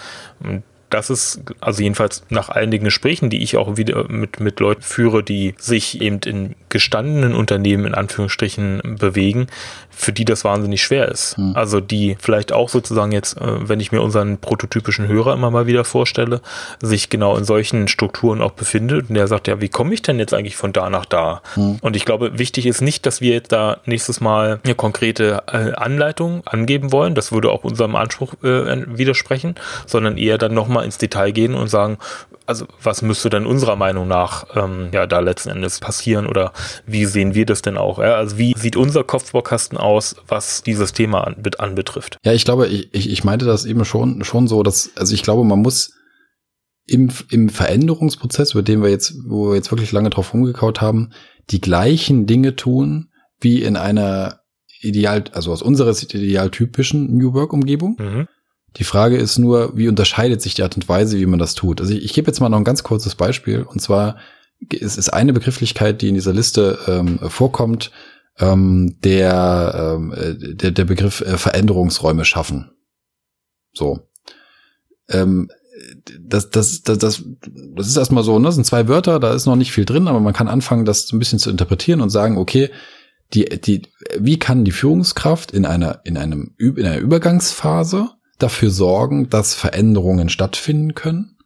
das ist, also jedenfalls nach einigen Gesprächen, die ich auch wieder mit, mit Leuten führe, die sich eben in gestandenen Unternehmen in Anführungsstrichen bewegen, für die das wahnsinnig schwer ist. Mhm. Also die vielleicht auch sozusagen jetzt, äh, wenn ich mir unseren prototypischen Hörer immer mal wieder vorstelle, sich genau in solchen Strukturen auch befindet und der sagt, ja, wie komme ich denn jetzt eigentlich von da nach da? Mhm. Und ich glaube, wichtig ist nicht, dass wir jetzt da nächstes Mal eine konkrete äh, Anleitung angeben wollen, das würde auch unserem Anspruch äh, widersprechen, sondern eher dann nochmal ins Detail gehen und sagen, also was müsste denn unserer Meinung nach ähm, ja da letzten Endes passieren oder wie sehen wir das denn auch? Ja? Also wie sieht unser Kopfbaukasten aus, was dieses Thema an, anbetrifft? Ja, ich glaube, ich, ich, ich meinte das eben schon schon so, dass also ich glaube, man muss im, im Veränderungsprozess, über den wir jetzt, wo wir jetzt wirklich lange drauf rumgekaut haben, die gleichen Dinge tun wie in einer ideal, also aus unserer Sicht idealtypischen New Work Umgebung. Mhm. Die Frage ist nur, wie unterscheidet sich die Art und Weise, wie man das tut? Also ich, ich gebe jetzt mal noch ein ganz kurzes Beispiel. Und zwar es ist eine Begrifflichkeit, die in dieser Liste ähm, vorkommt, ähm, der, ähm, der, der Begriff äh, Veränderungsräume schaffen. So. Ähm, das, das, das, das, das ist erstmal so, ne? Das sind zwei Wörter, da ist noch nicht viel drin, aber man kann anfangen, das ein bisschen zu interpretieren und sagen, okay, die, die, wie kann die Führungskraft in einer, in einem, in einer Übergangsphase dafür sorgen, dass Veränderungen stattfinden können?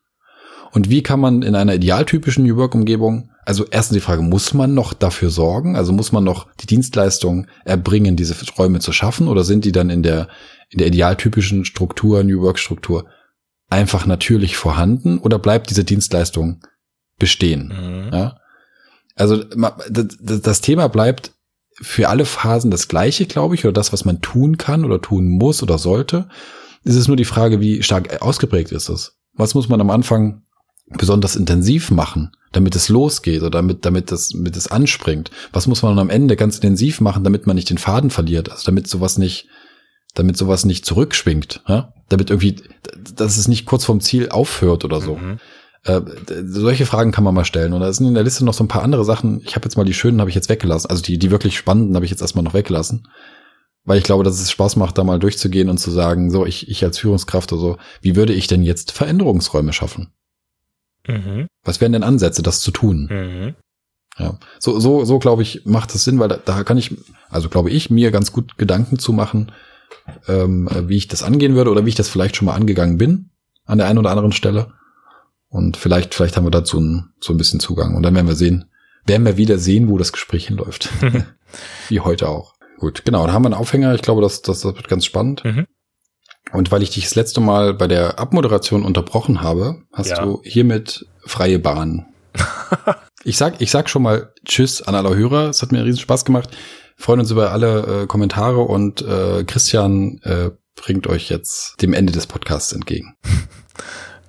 Und wie kann man in einer idealtypischen New Work Umgebung, also erstens die Frage, muss man noch dafür sorgen? Also muss man noch die Dienstleistung erbringen, diese Räume zu schaffen? Oder sind die dann in der, in der idealtypischen Struktur, New Work Struktur einfach natürlich vorhanden? Oder bleibt diese Dienstleistung bestehen? Mhm. Ja? Also das Thema bleibt für alle Phasen das gleiche, glaube ich, oder das, was man tun kann oder tun muss oder sollte. Es ist nur die Frage, wie stark ausgeprägt ist es. Was muss man am Anfang besonders intensiv machen, damit es losgeht oder damit, damit das, damit es anspringt? Was muss man am Ende ganz intensiv machen, damit man nicht den Faden verliert? Also damit sowas nicht, damit sowas nicht zurückschwingt, ja? damit irgendwie, dass es nicht kurz vorm Ziel aufhört oder so. Mhm. Äh, solche Fragen kann man mal stellen. Und da sind in der Liste noch so ein paar andere Sachen. Ich habe jetzt mal die schönen, habe ich jetzt weggelassen. Also die, die wirklich spannenden habe ich jetzt erstmal noch weggelassen. Weil ich glaube, dass es Spaß macht, da mal durchzugehen und zu sagen, so, ich, ich als Führungskraft oder so, wie würde ich denn jetzt Veränderungsräume schaffen? Mhm. Was wären denn Ansätze, das zu tun? Mhm. Ja, so, so, so glaube ich, macht es Sinn, weil da, da kann ich, also glaube ich, mir ganz gut Gedanken zu machen, ähm, wie ich das angehen würde oder wie ich das vielleicht schon mal angegangen bin an der einen oder anderen Stelle. Und vielleicht, vielleicht haben wir dazu ein, so ein bisschen Zugang. Und dann werden wir sehen, werden wir wieder sehen, wo das Gespräch hinläuft. Wie heute auch. Gut, genau. Da haben wir einen Aufhänger. Ich glaube, das, das, das wird ganz spannend. Mhm. Und weil ich dich das letzte Mal bei der Abmoderation unterbrochen habe, hast ja. du hiermit freie Bahn. ich sag, ich sag schon mal Tschüss an alle Hörer. Es hat mir riesen Spaß gemacht. freuen uns über alle äh, Kommentare und äh, Christian äh, bringt euch jetzt dem Ende des Podcasts entgegen.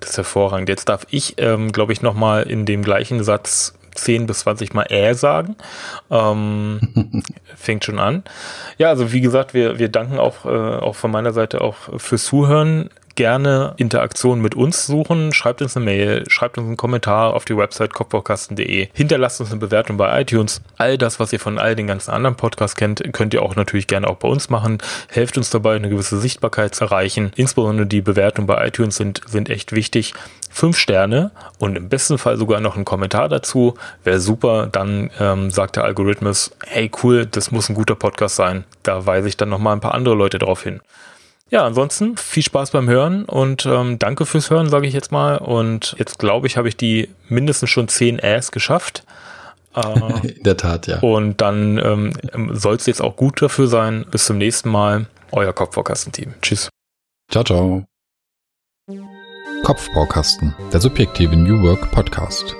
Das ist hervorragend. Jetzt darf ich, ähm, glaube ich, nochmal in dem gleichen Satz 10 bis 20 Mal äh sagen. Ähm, fängt schon an. Ja, also wie gesagt, wir, wir danken auch, äh, auch von meiner Seite auch fürs Zuhören gerne Interaktion mit uns suchen. Schreibt uns eine Mail, schreibt uns einen Kommentar auf die Website kopfbaukasten.de. Hinterlasst uns eine Bewertung bei iTunes. All das, was ihr von all den ganzen anderen Podcasts kennt, könnt ihr auch natürlich gerne auch bei uns machen. Helft uns dabei, eine gewisse Sichtbarkeit zu erreichen. Insbesondere die Bewertungen bei iTunes sind, sind echt wichtig. Fünf Sterne und im besten Fall sogar noch ein Kommentar dazu. Wäre super. Dann ähm, sagt der Algorithmus, hey cool, das muss ein guter Podcast sein. Da weise ich dann nochmal ein paar andere Leute drauf hin. Ja, ansonsten viel Spaß beim Hören und ähm, danke fürs Hören, sage ich jetzt mal. Und jetzt glaube ich, habe ich die mindestens schon 10 Äs geschafft. Äh, In der Tat, ja. Und dann ähm, soll es jetzt auch gut dafür sein. Bis zum nächsten Mal. Euer Kopfbaukasten-Team. Tschüss. Ciao, ciao. Kopfbaukasten, der subjektive New Work Podcast.